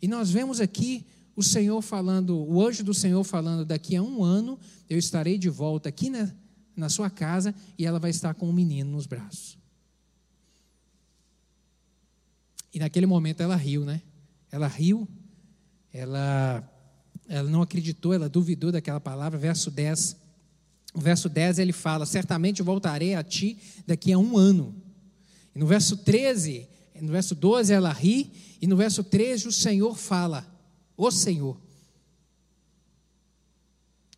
E nós vemos aqui o Senhor falando, o anjo do Senhor falando: daqui a um ano eu estarei de volta aqui na, na sua casa e ela vai estar com um menino nos braços. E naquele momento ela riu, né? Ela riu, ela, ela não acreditou, ela duvidou daquela palavra. Verso 10. O verso 10 ele fala: Certamente voltarei a ti daqui a um ano. E no verso 13, no verso 12 ela ri, e no verso 13 o Senhor fala: O Senhor.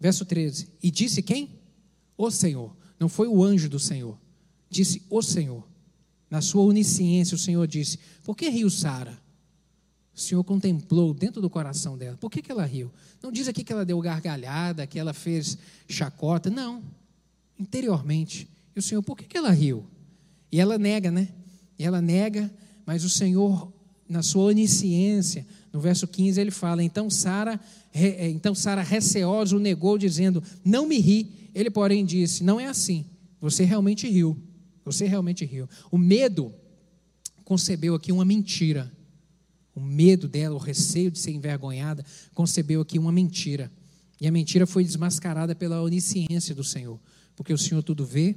Verso 13: E disse quem? O Senhor. Não foi o anjo do Senhor. Disse o Senhor. Na sua onisciência, o Senhor disse: Por que riu Sara? O Senhor contemplou dentro do coração dela. Por que, que ela riu? Não diz aqui que ela deu gargalhada, que ela fez chacota. Não. Interiormente. E o Senhor, por que, que ela riu? E ela nega, né? E ela nega, mas o Senhor, na sua onisciência, no verso 15, ele fala: Então Sara, eh, então Sara receosa o negou, dizendo: Não me ri. Ele, porém, disse: Não é assim. Você realmente riu. Você realmente riu. O medo concebeu aqui uma mentira. O medo dela, o receio de ser envergonhada, concebeu aqui uma mentira. E a mentira foi desmascarada pela onisciência do Senhor. Porque o Senhor tudo vê,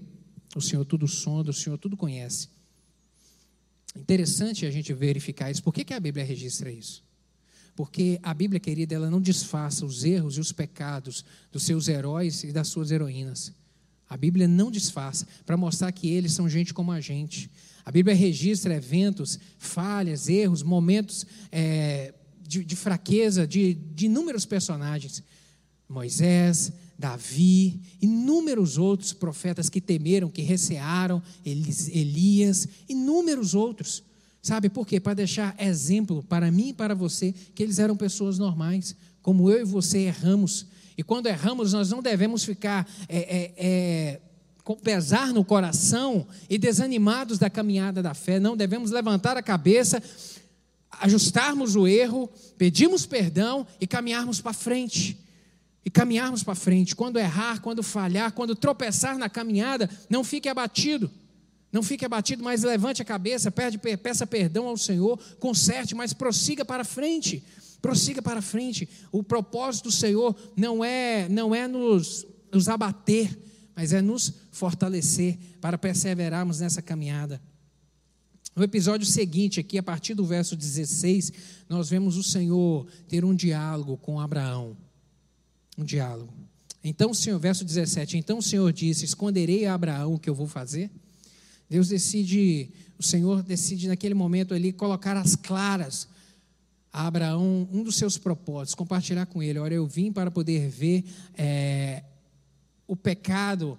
o Senhor tudo sonda, o Senhor tudo conhece. Interessante a gente verificar isso. Por que, que a Bíblia registra isso? Porque a Bíblia, querida, ela não disfarça os erros e os pecados dos seus heróis e das suas heroínas. A Bíblia não disfarça, para mostrar que eles são gente como a gente. A Bíblia registra eventos, falhas, erros, momentos é, de, de, fraqueza de, de inúmeros personagens. Moisés, Davi, inúmeros outros profetas que temeram, que recearam, Elias, inúmeros outros. Sabe por quê? Para deixar exemplo para mim e para você que eles eram pessoas normais, como eu e você erramos, e quando erramos, nós não devemos ficar é, é, é, com pesar no coração e desanimados da caminhada da fé. Não devemos levantar a cabeça, ajustarmos o erro, pedirmos perdão e caminharmos para frente. E caminharmos para frente. Quando errar, quando falhar, quando tropeçar na caminhada, não fique abatido. Não fique abatido, mas levante a cabeça, peça perdão ao Senhor, conserte, mas prossiga para frente. Prossiga para frente. O propósito do Senhor não é, não é nos, nos abater, mas é nos fortalecer para perseverarmos nessa caminhada. No episódio seguinte, aqui, a partir do verso 16, nós vemos o Senhor ter um diálogo com Abraão. Um diálogo. Então, Senhor, verso 17: Então o Senhor disse: Esconderei a Abraão o que eu vou fazer? Deus decide, o Senhor decide naquele momento ali colocar as claras a Abraão um dos seus propósitos, compartilhar com ele. Olha, eu vim para poder ver é, o pecado,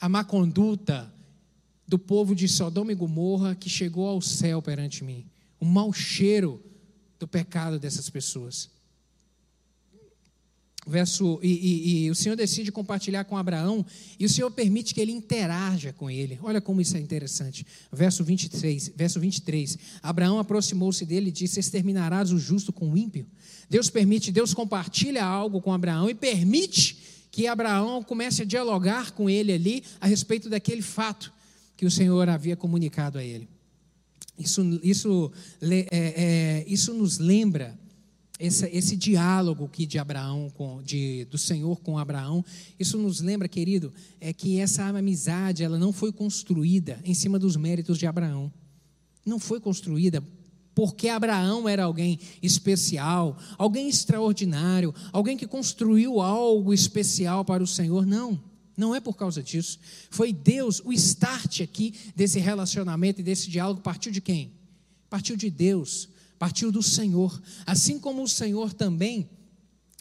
a má conduta do povo de Sodoma e Gomorra que chegou ao céu perante mim. O mau cheiro do pecado dessas pessoas. Verso, e, e, e, o Senhor decide compartilhar com Abraão, e o Senhor permite que ele interaja com ele. Olha como isso é interessante. Verso 23, verso 23. Abraão aproximou-se dele e disse: Exterminarás o justo com o ímpio? Deus permite, Deus compartilha algo com Abraão e permite que Abraão comece a dialogar com ele ali a respeito daquele fato que o Senhor havia comunicado a ele. Isso, isso, é, é, isso nos lembra esse, esse diálogo aqui de Abraão, com, de, do Senhor com Abraão, isso nos lembra, querido, é que essa amizade ela não foi construída em cima dos méritos de Abraão. Não foi construída porque Abraão era alguém especial, alguém extraordinário, alguém que construiu algo especial para o Senhor. Não, não é por causa disso. Foi Deus, o start aqui desse relacionamento e desse diálogo partiu de quem? Partiu de Deus partiu do Senhor. Assim como o Senhor também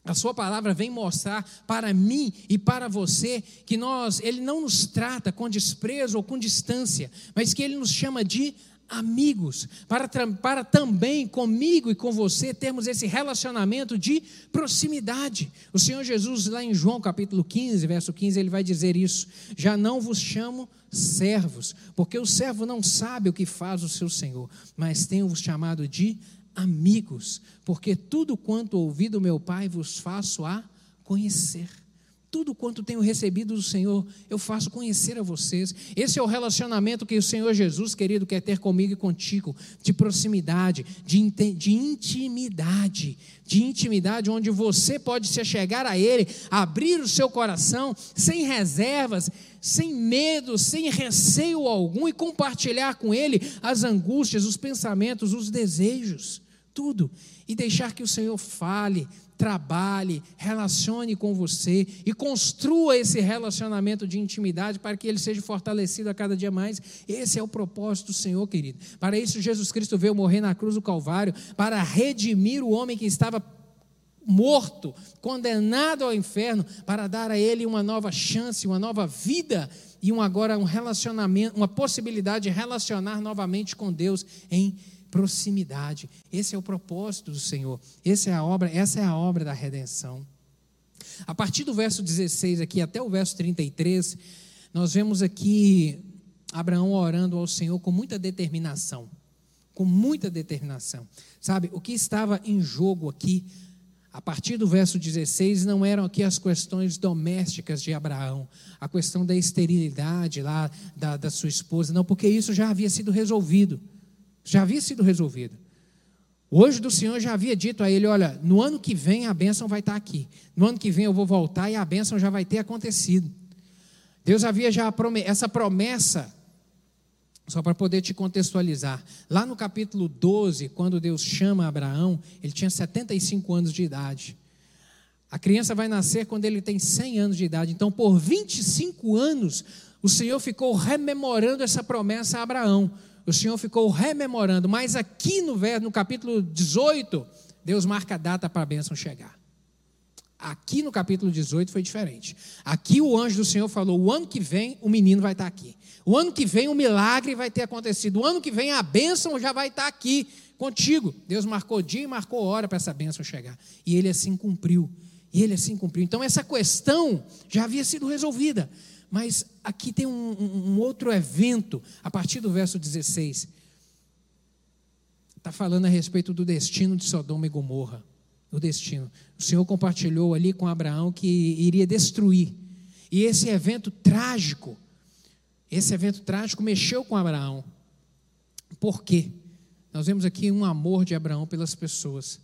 a sua palavra vem mostrar para mim e para você que nós, ele não nos trata com desprezo ou com distância, mas que ele nos chama de amigos, para, para também comigo e com você termos esse relacionamento de proximidade. O Senhor Jesus, lá em João capítulo 15, verso 15, ele vai dizer isso: Já não vos chamo servos, porque o servo não sabe o que faz o seu Senhor, mas tenho-vos chamado de amigos, porque tudo quanto ouvi do meu Pai vos faço a conhecer tudo quanto tenho recebido do Senhor, eu faço conhecer a vocês. Esse é o relacionamento que o Senhor Jesus, querido, quer ter comigo e contigo, de proximidade, de, de intimidade, de intimidade, onde você pode se chegar a Ele, abrir o seu coração, sem reservas, sem medo, sem receio algum, e compartilhar com Ele as angústias, os pensamentos, os desejos, tudo, e deixar que o Senhor fale, trabalhe, relacione com você e construa esse relacionamento de intimidade para que ele seja fortalecido a cada dia mais. Esse é o propósito do Senhor, querido. Para isso, Jesus Cristo veio morrer na cruz do Calvário para redimir o homem que estava morto, condenado ao inferno, para dar a ele uma nova chance, uma nova vida e um agora um relacionamento, uma possibilidade de relacionar novamente com Deus em proximidade. Esse é o propósito do Senhor. Essa é a obra, essa é a obra da redenção. A partir do verso 16 aqui até o verso 33, nós vemos aqui Abraão orando ao Senhor com muita determinação. Com muita determinação. Sabe, o que estava em jogo aqui, a partir do verso 16, não eram aqui as questões domésticas de Abraão, a questão da esterilidade lá da, da sua esposa, não, porque isso já havia sido resolvido já havia sido resolvido. Hoje do Senhor já havia dito a ele: olha, no ano que vem a bênção vai estar aqui. No ano que vem eu vou voltar e a bênção já vai ter acontecido. Deus havia já essa promessa, só para poder te contextualizar. Lá no capítulo 12, quando Deus chama Abraão, ele tinha 75 anos de idade. A criança vai nascer quando ele tem 100 anos de idade. Então, por 25 anos, o Senhor ficou rememorando essa promessa a Abraão o Senhor ficou rememorando, mas aqui no, no capítulo 18, Deus marca a data para a bênção chegar. Aqui no capítulo 18 foi diferente. Aqui o anjo do Senhor falou: o ano que vem o menino vai estar aqui. O ano que vem o milagre vai ter acontecido. O ano que vem a bênção já vai estar aqui contigo. Deus marcou dia e marcou hora para essa bênção chegar. E ele assim cumpriu. E ele assim cumpriu. Então essa questão já havia sido resolvida. Mas aqui tem um, um, outro evento, a partir do verso 16. está falando a respeito do destino de Sodoma e Gomorra. O destino. O Senhor compartilhou ali com Abraão que iria destruir. E esse evento trágico, esse evento trágico mexeu com Abraão. Por quê? Nós vemos aqui um amor de Abraão pelas pessoas.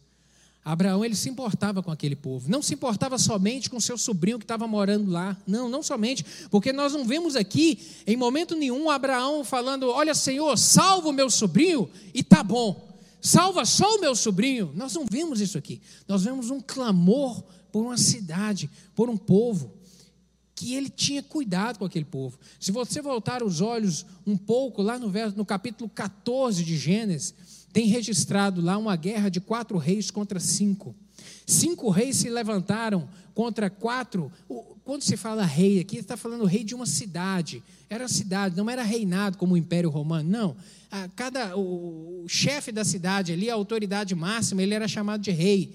Abraão ele se importava com aquele povo, não se importava somente com seu sobrinho que estava morando lá, não, não somente, porque nós não vemos aqui em momento nenhum Abraão falando: Olha, Senhor, salva o meu sobrinho e tá bom, salva só o meu sobrinho. Nós não vemos isso aqui, nós vemos um clamor por uma cidade, por um povo, que ele tinha cuidado com aquele povo. Se você voltar os olhos um pouco lá no, verso, no capítulo 14 de Gênesis tem registrado lá uma guerra de quatro reis contra cinco. Cinco reis se levantaram contra quatro. Quando se fala rei aqui, está falando rei de uma cidade. Era cidade, não era reinado como o Império Romano, não. Cada, o, o chefe da cidade ali, a autoridade máxima, ele era chamado de rei.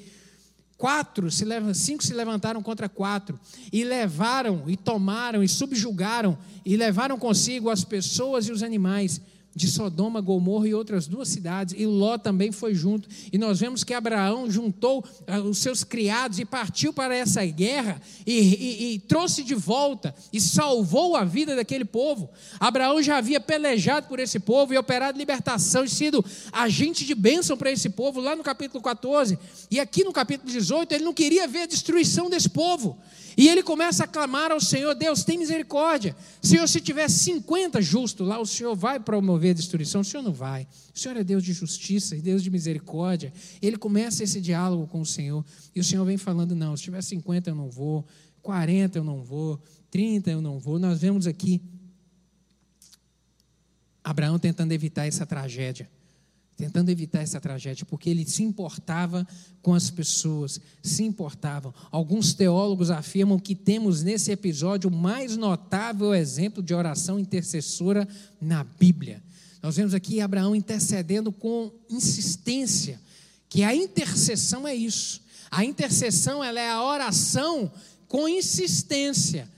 Quatro, se, cinco se levantaram contra quatro e levaram, e tomaram, e subjugaram, e levaram consigo as pessoas e os animais de Sodoma, Gomorra e outras duas cidades, e Ló também foi junto. E nós vemos que Abraão juntou uh, os seus criados e partiu para essa guerra e, e, e, trouxe de volta e salvou a vida daquele povo. Abraão já havia pelejado por esse povo e operado libertação e sido agente de bênção para esse povo, lá no capítulo 14. E aqui no capítulo 18, ele não queria ver a destruição desse povo. E ele começa a clamar ao Senhor: Deus, tem misericórdia. Senhor, se tiver 50 justos lá, o Senhor vai promover a destruição? O Senhor não vai. O Senhor é Deus de justiça e Deus de misericórdia. Ele começa esse diálogo com o Senhor. E o Senhor vem falando: Não, se tiver 50 eu não vou, 40 eu não vou, 30 eu não vou. Nós vemos aqui Abraão tentando evitar essa tragédia tentando evitar essa tragédia, porque ele se importava com as pessoas, se importavam. Alguns teólogos afirmam que temos nesse episódio o mais notável exemplo de oração intercessora na Bíblia. Nós vemos aqui Abraão intercedendo com insistência, que a intercessão é isso. A intercessão ela é a oração com insistência.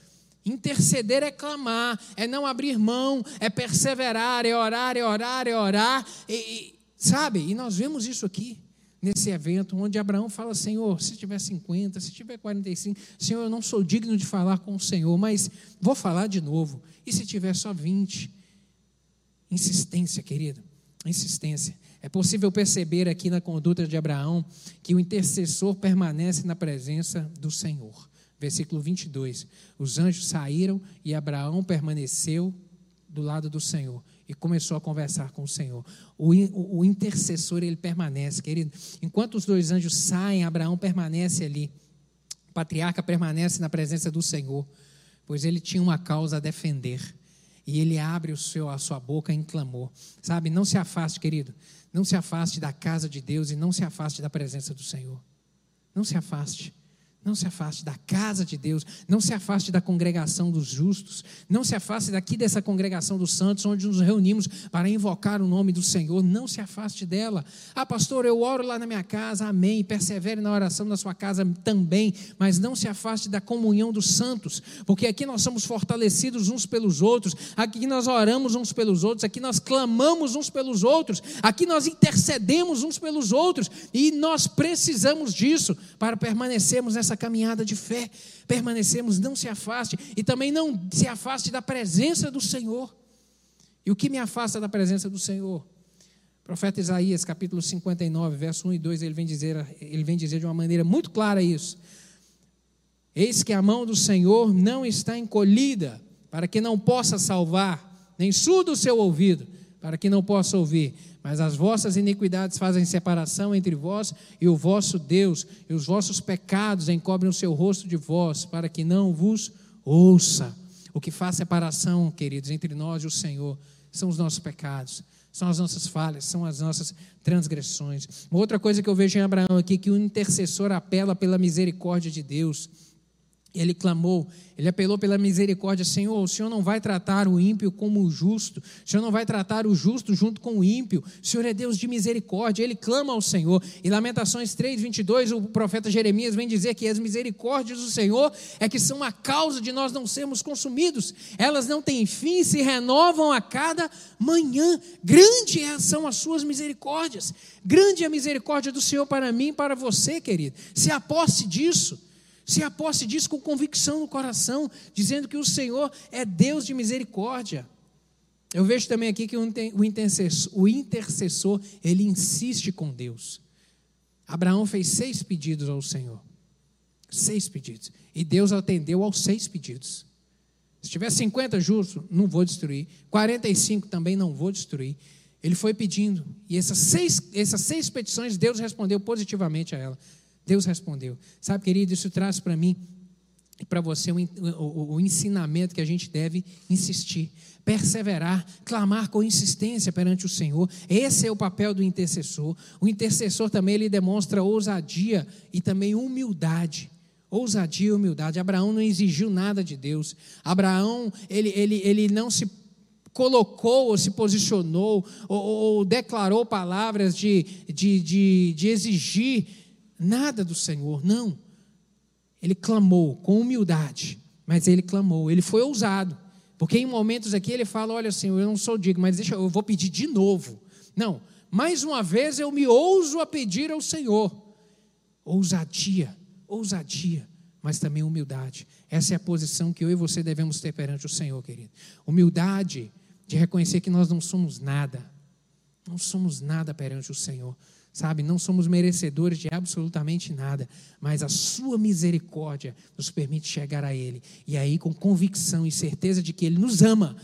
Interceder é clamar, é não abrir mão, é perseverar, é orar, é orar, é orar. E, Sabe? E nós vemos isso aqui, nesse evento, onde Abraão fala: Senhor, se tiver 50, se tiver 45, Senhor, eu não sou digno de falar com o Senhor, mas vou falar de novo. E se tiver só 20? Insistência, querido, insistência. É possível perceber aqui na conduta de Abraão que o intercessor permanece na presença do Senhor. Versículo 22. Os anjos saíram e Abraão permaneceu do lado do Senhor e começou a conversar com o Senhor. O, o, o, intercessor, ele permanece, querido. Enquanto os dois anjos saem, Abraão permanece ali. O patriarca permanece na presença do Senhor, pois ele tinha uma causa a defender. E ele abre o seu, a sua boca em clamor. Sabe, não se afaste, querido. Não se afaste da casa de Deus e não se afaste da presença do Senhor. Não se afaste. Não se afaste da casa de Deus, não se afaste da congregação dos justos, não se afaste daqui dessa congregação dos santos, onde nos reunimos para invocar o nome do Senhor, não se afaste dela. Ah, pastor, eu oro lá na minha casa, amém, persevere na oração na sua casa também, mas não se afaste da comunhão dos santos, porque aqui nós somos fortalecidos uns pelos outros, aqui nós oramos uns pelos outros, aqui nós clamamos uns pelos outros, aqui nós intercedemos uns pelos outros, e nós precisamos disso para permanecermos nessa caminhada de fé, permanecemos, não se afaste, e também não se afaste da presença do Senhor. E o que me afasta da presença do Senhor? O profeta Isaías, capítulo 59, verso 1 e 2, ele vem dizer, ele vem dizer de uma maneira muito clara isso. Eis que a mão do Senhor não está encolhida, para que não possa salvar, nem surdo o seu ouvido, para que não possa ouvir, mas as vossas iniquidades fazem separação entre vós e o vosso Deus, e os vossos pecados encobrem o seu rosto de vós, para que não vos ouça. O que faz separação, queridos, entre nós e o Senhor são os nossos pecados, são as nossas falhas, são as nossas transgressões. Uma outra coisa que eu vejo em Abraão aqui, que o intercessor apela pela misericórdia de Deus. Ele clamou, ele apelou pela misericórdia: Senhor, o Senhor não vai tratar o ímpio como o justo, o Senhor não vai tratar o justo junto com o ímpio, o Senhor é Deus de misericórdia. Ele clama ao Senhor. Em Lamentações 3, 22, o profeta Jeremias vem dizer que as misericórdias do Senhor é que são a causa de nós não sermos consumidos, elas não têm fim, se renovam a cada manhã. Grande são as suas misericórdias, grande é a misericórdia do Senhor para mim e para você, querido. Se aposte disso. Se aposte disso com convicção no coração, dizendo que o Senhor é Deus de misericórdia. Eu vejo também aqui que o intercessor, o intercessor, ele insiste com Deus. Abraão fez seis pedidos ao Senhor. Seis pedidos. E Deus atendeu aos seis pedidos. Se tiver 50 justos, não vou destruir. 45 também não vou destruir. Ele foi pedindo. E essas seis, essas seis petições, Deus respondeu positivamente a ela. Deus respondeu. Sabe, querido, isso traz para mim e para você o, o, o, ensinamento que a gente deve insistir, perseverar, clamar com insistência perante o Senhor. Esse é o papel do intercessor. O intercessor também ele demonstra ousadia e também humildade. Ousadia e humildade. Abraão não exigiu nada de Deus. Abraão, ele, ele, ele não se colocou ou se posicionou ou, ou declarou palavras de, de, de, de exigir nada do Senhor, não. Ele clamou com humildade, mas ele clamou, ele foi ousado. Porque em momentos aqui ele fala: Olha, Senhor, eu não sou digno, mas deixa, eu vou pedir de novo. Não, mais uma vez eu me ouso a pedir ao Senhor. Ousadia, ousadia, mas também humildade. Essa é a posição que eu e você devemos ter perante o Senhor, querido. Humildade de reconhecer que nós não somos nada. Não somos nada perante o Senhor. Sabe, não somos merecedores de absolutamente nada, mas a Sua misericórdia nos permite chegar a Ele. E aí, com convicção e certeza de que Ele nos ama,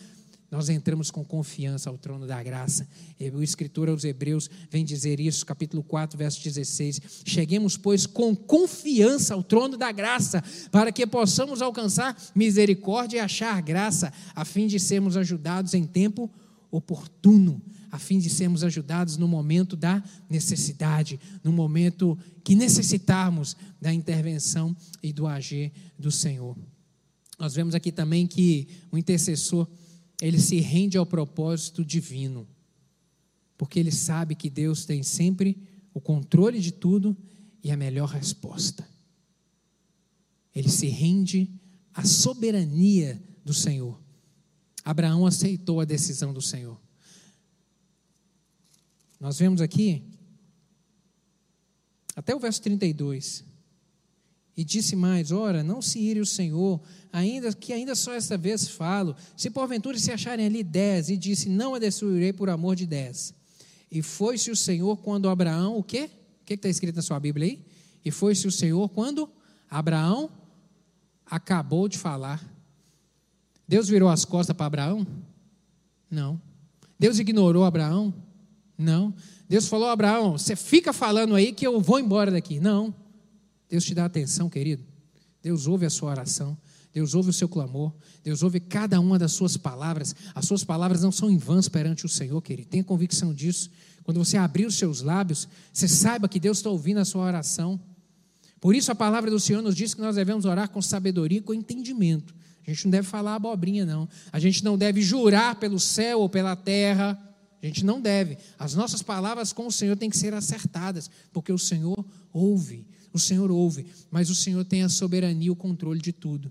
nós entramos com confiança ao trono da graça. O escritor aos Hebreus vem dizer isso, capítulo 4, verso 16. Cheguemos, pois, com confiança ao trono da graça, para que possamos alcançar misericórdia e achar graça, a fim de sermos ajudados em tempo a fim de sermos ajudados no momento da necessidade, no momento que necessitarmos da intervenção e do agir do Senhor. Nós vemos aqui também que o intercessor, ele se rende ao propósito divino, porque ele sabe que Deus tem sempre o controle de tudo e a melhor resposta. Ele se rende à soberania do Senhor. Abraão aceitou a decisão do Senhor. Nós vemos aqui, até o verso 32. E disse mais: Ora, não se ire o Senhor, ainda que ainda só esta vez falo. Se porventura se acharem ali dez, e disse: Não a destruirei por amor de dez. E foi-se o Senhor quando Abraão, o quê? O que está escrito na sua Bíblia aí? E foi-se o Senhor quando Abraão acabou de falar. Deus virou as costas para Abraão? Não. Deus ignorou Abraão? Não. Deus falou Abraão: você fica falando aí que eu vou embora daqui. Não. Deus te dá atenção, querido. Deus ouve a sua oração. Deus ouve o seu clamor. Deus ouve cada uma das suas palavras. As suas palavras não são em vãs perante o Senhor, querido. Tenha convicção disso. Quando você abrir os seus lábios, você saiba que Deus está ouvindo a sua oração. Por isso a palavra do Senhor nos diz que nós devemos orar com sabedoria e com entendimento. A gente não deve falar abobrinha, não. A gente não deve jurar pelo céu ou pela terra. A gente não deve. As nossas palavras com o Senhor têm que ser acertadas, porque o Senhor ouve. O Senhor ouve, mas o Senhor tem a soberania, o controle de tudo.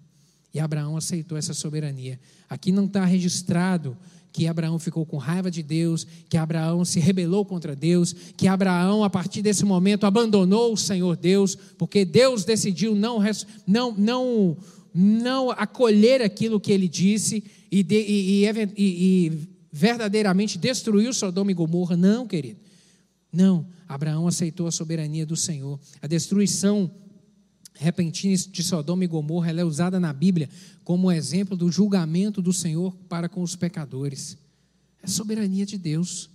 E Abraão aceitou essa soberania. Aqui não está registrado que Abraão ficou com raiva de Deus, que Abraão se rebelou contra Deus, que Abraão, a partir desse momento, abandonou o Senhor Deus, porque Deus decidiu não, não, não, não acolher aquilo que ele disse e, de, e, e, e verdadeiramente destruiu Sodoma e Gomorra. Não, querido. Não. Abraão aceitou a soberania do Senhor. A destruição repentina de Sodoma e Gomorra é usada na Bíblia como exemplo do julgamento do Senhor para com os pecadores. É soberania de Deus.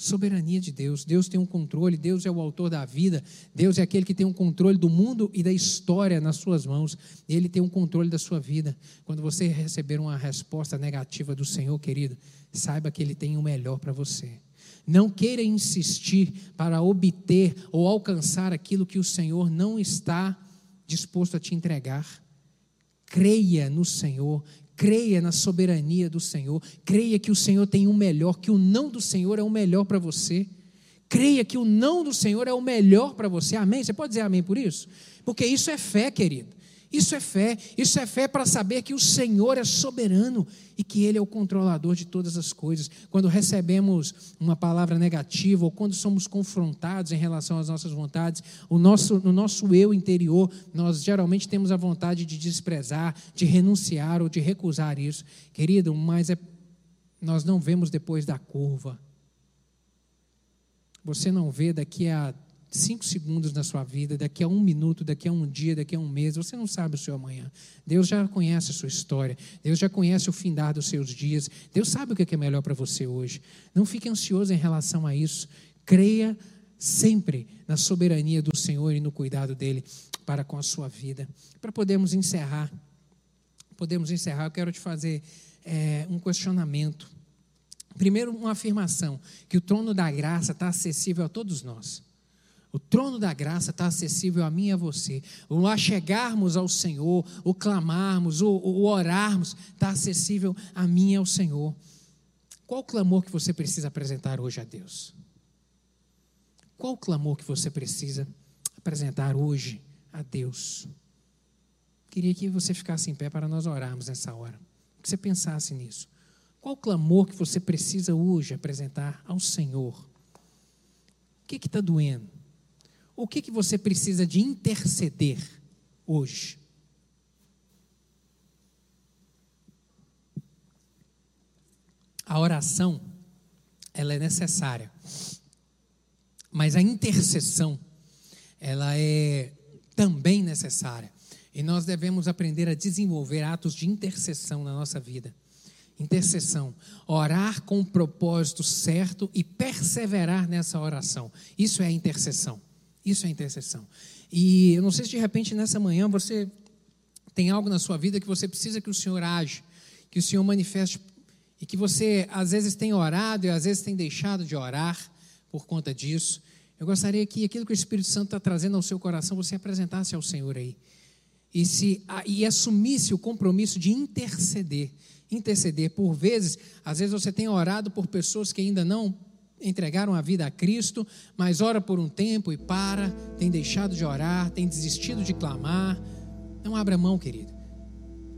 Soberania de Deus. Deus tem um controle, Deus é o autor da vida, Deus é aquele que tem um controle do mundo e da história nas suas mãos. Ele tem um controle da sua vida. Quando você receber uma resposta negativa do Senhor, querido, saiba que Ele tem o melhor para você. Não queira insistir para obter ou alcançar aquilo que o Senhor não está disposto a te entregar. creia no Senhor, creia na soberania do Senhor, creia que o Senhor tem o melhor, que o não do Senhor é o melhor para você. Creia que o não do Senhor é o melhor para você. Amém? Você pode dizer amém por isso? Porque isso é fé, querido. Isso é fé, isso é fé para saber que o Senhor é soberano e que Ele é o controlador de todas as coisas. Quando recebemos uma palavra negativa ou quando somos confrontados em relação às nossas vontades, o nosso, no nosso eu interior, nós geralmente temos a vontade de desprezar, de renunciar ou de recusar isso. Querido, mas é, nós não vemos depois da curva. Você não vê daqui a cinco segundos na sua vida, daqui a um minuto, daqui a um dia, daqui a um mês, você não sabe o seu amanhã. Deus já conhece a sua história, Deus já conhece o findar dos seus dias, Deus sabe o que é melhor para você hoje. Não fique ansioso em relação a isso. Creia sempre na soberania do Senhor e no cuidado dele para com a sua vida. Para podermos encerrar, podemos encerrar, eu quero te fazer é, um questionamento. Primeiro, uma afirmação: que o trono da graça está acessível a todos nós. O trono da graça está acessível a mim e a você. O achegarmos ao Senhor, o clamarmos, o, o orarmos, está acessível a mim e ao Senhor. Qual o clamor que você precisa apresentar hoje a Deus? Qual o clamor que você precisa apresentar hoje a Deus? Queria que você ficasse em pé para nós orarmos nessa hora. Que você pensasse nisso. Qual o clamor que você precisa hoje apresentar ao Senhor? O que está doendo? O que, que você precisa de interceder hoje? A oração, ela é necessária. Mas a intercessão, ela é também necessária. E nós devemos aprender a desenvolver atos de intercessão na nossa vida. Intercessão, orar com o propósito certo e perseverar nessa oração. Isso é intercessão. Isso é intercessão. E eu não sei se de repente nessa manhã você tem algo na sua vida que você precisa que o Senhor age, que o Senhor manifeste e que você às vezes tem orado e às vezes tem deixado de orar por conta disso. Eu gostaria que aquilo que o Espírito Santo está trazendo ao seu coração você apresentasse ao Senhor aí e se e assumisse o compromisso de interceder, interceder por vezes, às vezes você tem orado por pessoas que ainda não entregaram a vida a Cristo, mas ora por um tempo e para, tem deixado de orar, tem desistido de clamar. Não abra mão, querido.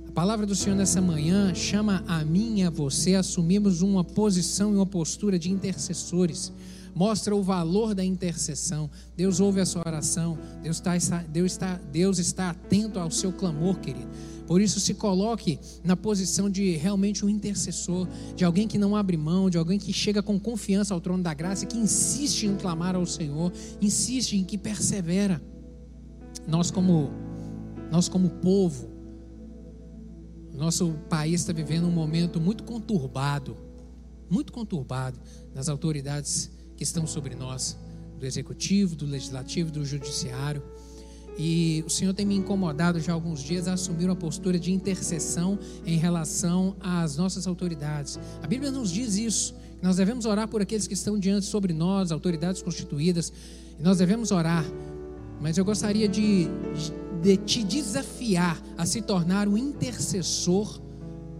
A palavra do Senhor nessa manhã chama a mim e a você a assumirmos uma posição e uma postura de intercessores. Mostra o valor da intercessão. Deus ouve a sua oração. Deus está, Deus está, Deus está atento ao seu clamor, querido. Por isso, se coloque na posição de realmente um intercessor, de alguém que não abre mão, de alguém que chega com confiança ao trono da graça, que insiste em clamar ao Senhor, insiste em que persevera. Nós, como, nós como povo, nosso país está vivendo um momento muito conturbado, muito conturbado nas autoridades que estão sobre nós, do executivo, do legislativo, do judiciário. E o Senhor tem me incomodado já há alguns dias a assumir uma postura de intercessão em relação às nossas autoridades. A Bíblia nos diz isso. Nós devemos orar por aqueles que estão diante sobre nós, autoridades constituídas. Nós devemos orar. Mas eu gostaria de, de te desafiar a se tornar o intercessor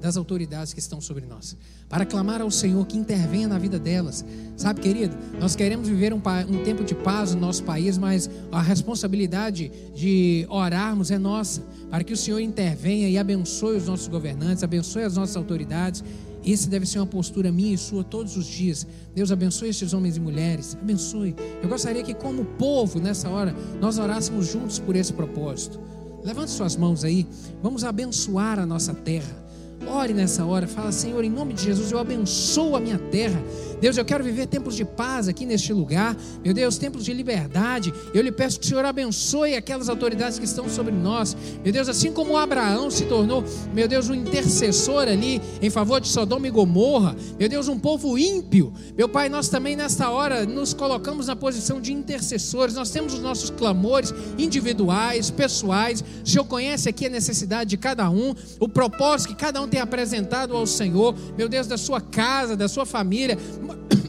das autoridades que estão sobre nós para clamar ao Senhor que intervenha na vida delas. Sabe, querido, nós queremos viver um, um, tempo de paz no nosso país, mas a responsabilidade de orarmos é nossa, para que o Senhor intervenha e abençoe os nossos governantes, abençoe as nossas autoridades. Essa deve ser uma postura minha e sua todos os dias. Deus abençoe estes homens e mulheres, abençoe. Eu gostaria que, como povo, nessa hora, nós orássemos juntos por esse propósito. Levante suas mãos aí, vamos abençoar a nossa terra. Ore nessa hora, fala, Senhor, em nome de Jesus, eu abençoo a minha terra. Deus, eu quero viver tempos de paz aqui neste lugar. Meu Deus, tempos de liberdade. Eu lhe peço que o Senhor abençoe aquelas autoridades que estão sobre nós. Meu Deus, assim como Abraão se tornou, meu Deus, um intercessor ali em favor de Sodoma e Gomorra. Meu Deus, um povo ímpio. Meu Pai, nós também nesta hora nos colocamos na posição de intercessores. Nós temos os nossos clamores individuais, pessoais. O Senhor conhece aqui a necessidade de cada um, o propósito que cada um tem apresentado ao Senhor. Meu Deus, da sua casa, da sua família.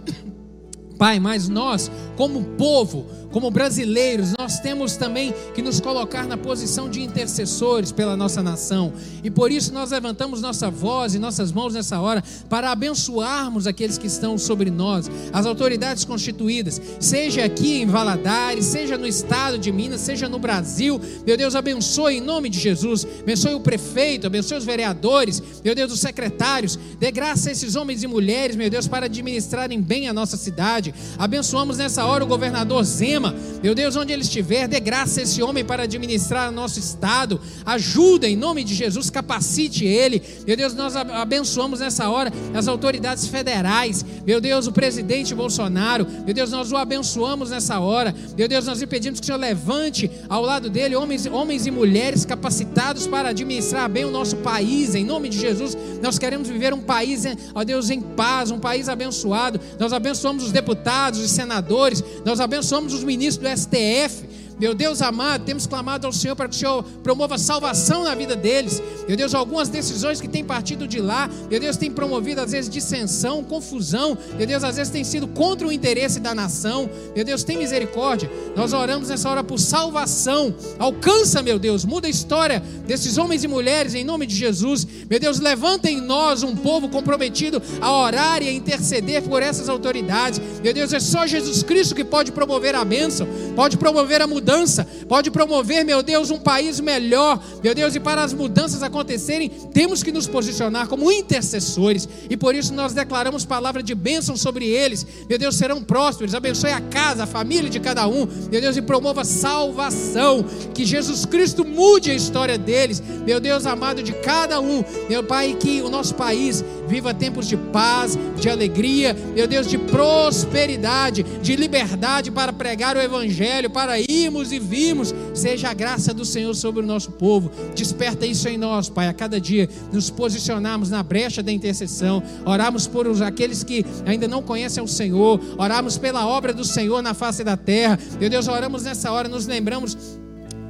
<coughs> Pai, mas nós, como povo, como brasileiros, nós temos também que nos colocar na posição de intercessores pela nossa nação. E por isso nós levantamos nossa voz e nossas mãos nessa hora para abençoarmos aqueles que estão sobre nós, as autoridades constituídas, seja aqui em Valadares, seja no estado de Minas, seja no Brasil. Meu Deus, abençoe em nome de Jesus. Abençoe o prefeito, abençoe os vereadores, meu Deus, os secretários. Dê graça a esses homens e mulheres, meu Deus, para administrarem bem a nossa cidade. Abençoamos nessa hora o governador Zema. Meu Deus, onde ele estiver, dê graça a esse homem para administrar nosso estado. Ajuda em nome de Jesus, capacite ele. Meu Deus, nós abençoamos nessa hora as autoridades federais. Meu Deus, o presidente Bolsonaro. Meu Deus, nós o abençoamos nessa hora. Meu Deus, nós lhe pedimos que o Senhor levante ao lado dele homens, homens e mulheres capacitados para administrar bem o nosso país. Em nome de Jesus, nós queremos viver um país, ó Deus, em paz, um país abençoado. Nós abençoamos os deputados, os senadores, nós abençoamos os ministros do STF. Meu Deus amado, temos clamado ao Senhor para que o Senhor promova salvação na vida deles. Meu Deus, algumas decisões que têm partido de lá, meu Deus, tem promovido às vezes dissensão, confusão. Meu Deus, às vezes tem sido contra o interesse da nação. Meu Deus, tem misericórdia. Nós oramos nessa hora por salvação. Alcança, meu Deus, muda a história desses homens e mulheres em nome de Jesus. Meu Deus, levanta em nós um povo comprometido a orar e a interceder por essas autoridades. Meu Deus, é só Jesus Cristo que pode promover a bênção, pode promover a mudança mudança, pode promover, meu Deus, um país melhor, meu Deus, e para as mudanças acontecerem, temos que nos posicionar como intercessores, e por isso nós declaramos palavra de bênção sobre eles, meu Deus, serão prósperos, abençoe a casa, a família de cada um, meu Deus, e promova salvação, que Jesus Cristo mude a história deles, meu Deus amado, de cada um, meu Pai, que o nosso país viva tempos de paz, de alegria, meu Deus, de prosperidade, de liberdade para pregar o Evangelho, para irmos ouvimos e vimos, seja a graça do Senhor sobre o nosso povo. Desperta isso em nós, Pai, a cada dia nos posicionarmos na brecha da intercessão, orarmos por aqueles que ainda não conhecem o Senhor, orarmos pela obra do Senhor na face da terra. Meu Deus, oramos nessa hora, nos lembramos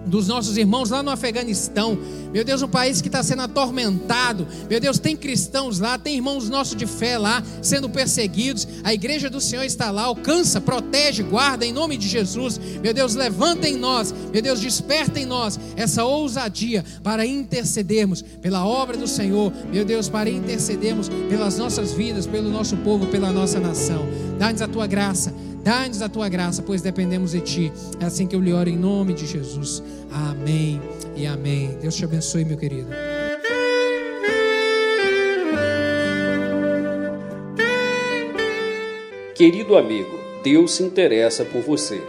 dos nossos irmãos lá no Afeganistão. Meu Deus, um país que está sendo atormentado. Meu Deus, tem cristãos lá, tem irmãos nossos de fé lá sendo perseguidos. A igreja do Senhor está lá, alcança, protege, guarda em nome de Jesus. Meu Deus, levanta em nós, meu Deus, desperta em nós essa ousadia para intercedermos pela obra do Senhor. Meu Deus, para intercedermos pelas nossas vidas, pelo nosso povo, pela nossa nação. Dá-nos a tua graça Dá-nos a tua graça, pois dependemos de ti. É assim que eu lhe oro em nome de Jesus. Amém e amém. Deus te abençoe, meu querido. Querido amigo, Deus se interessa por você.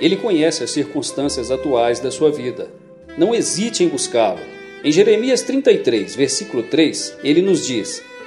Ele conhece as circunstâncias atuais da sua vida. Não hesite em buscá-lo. Em Jeremias 33, versículo 3, ele nos diz: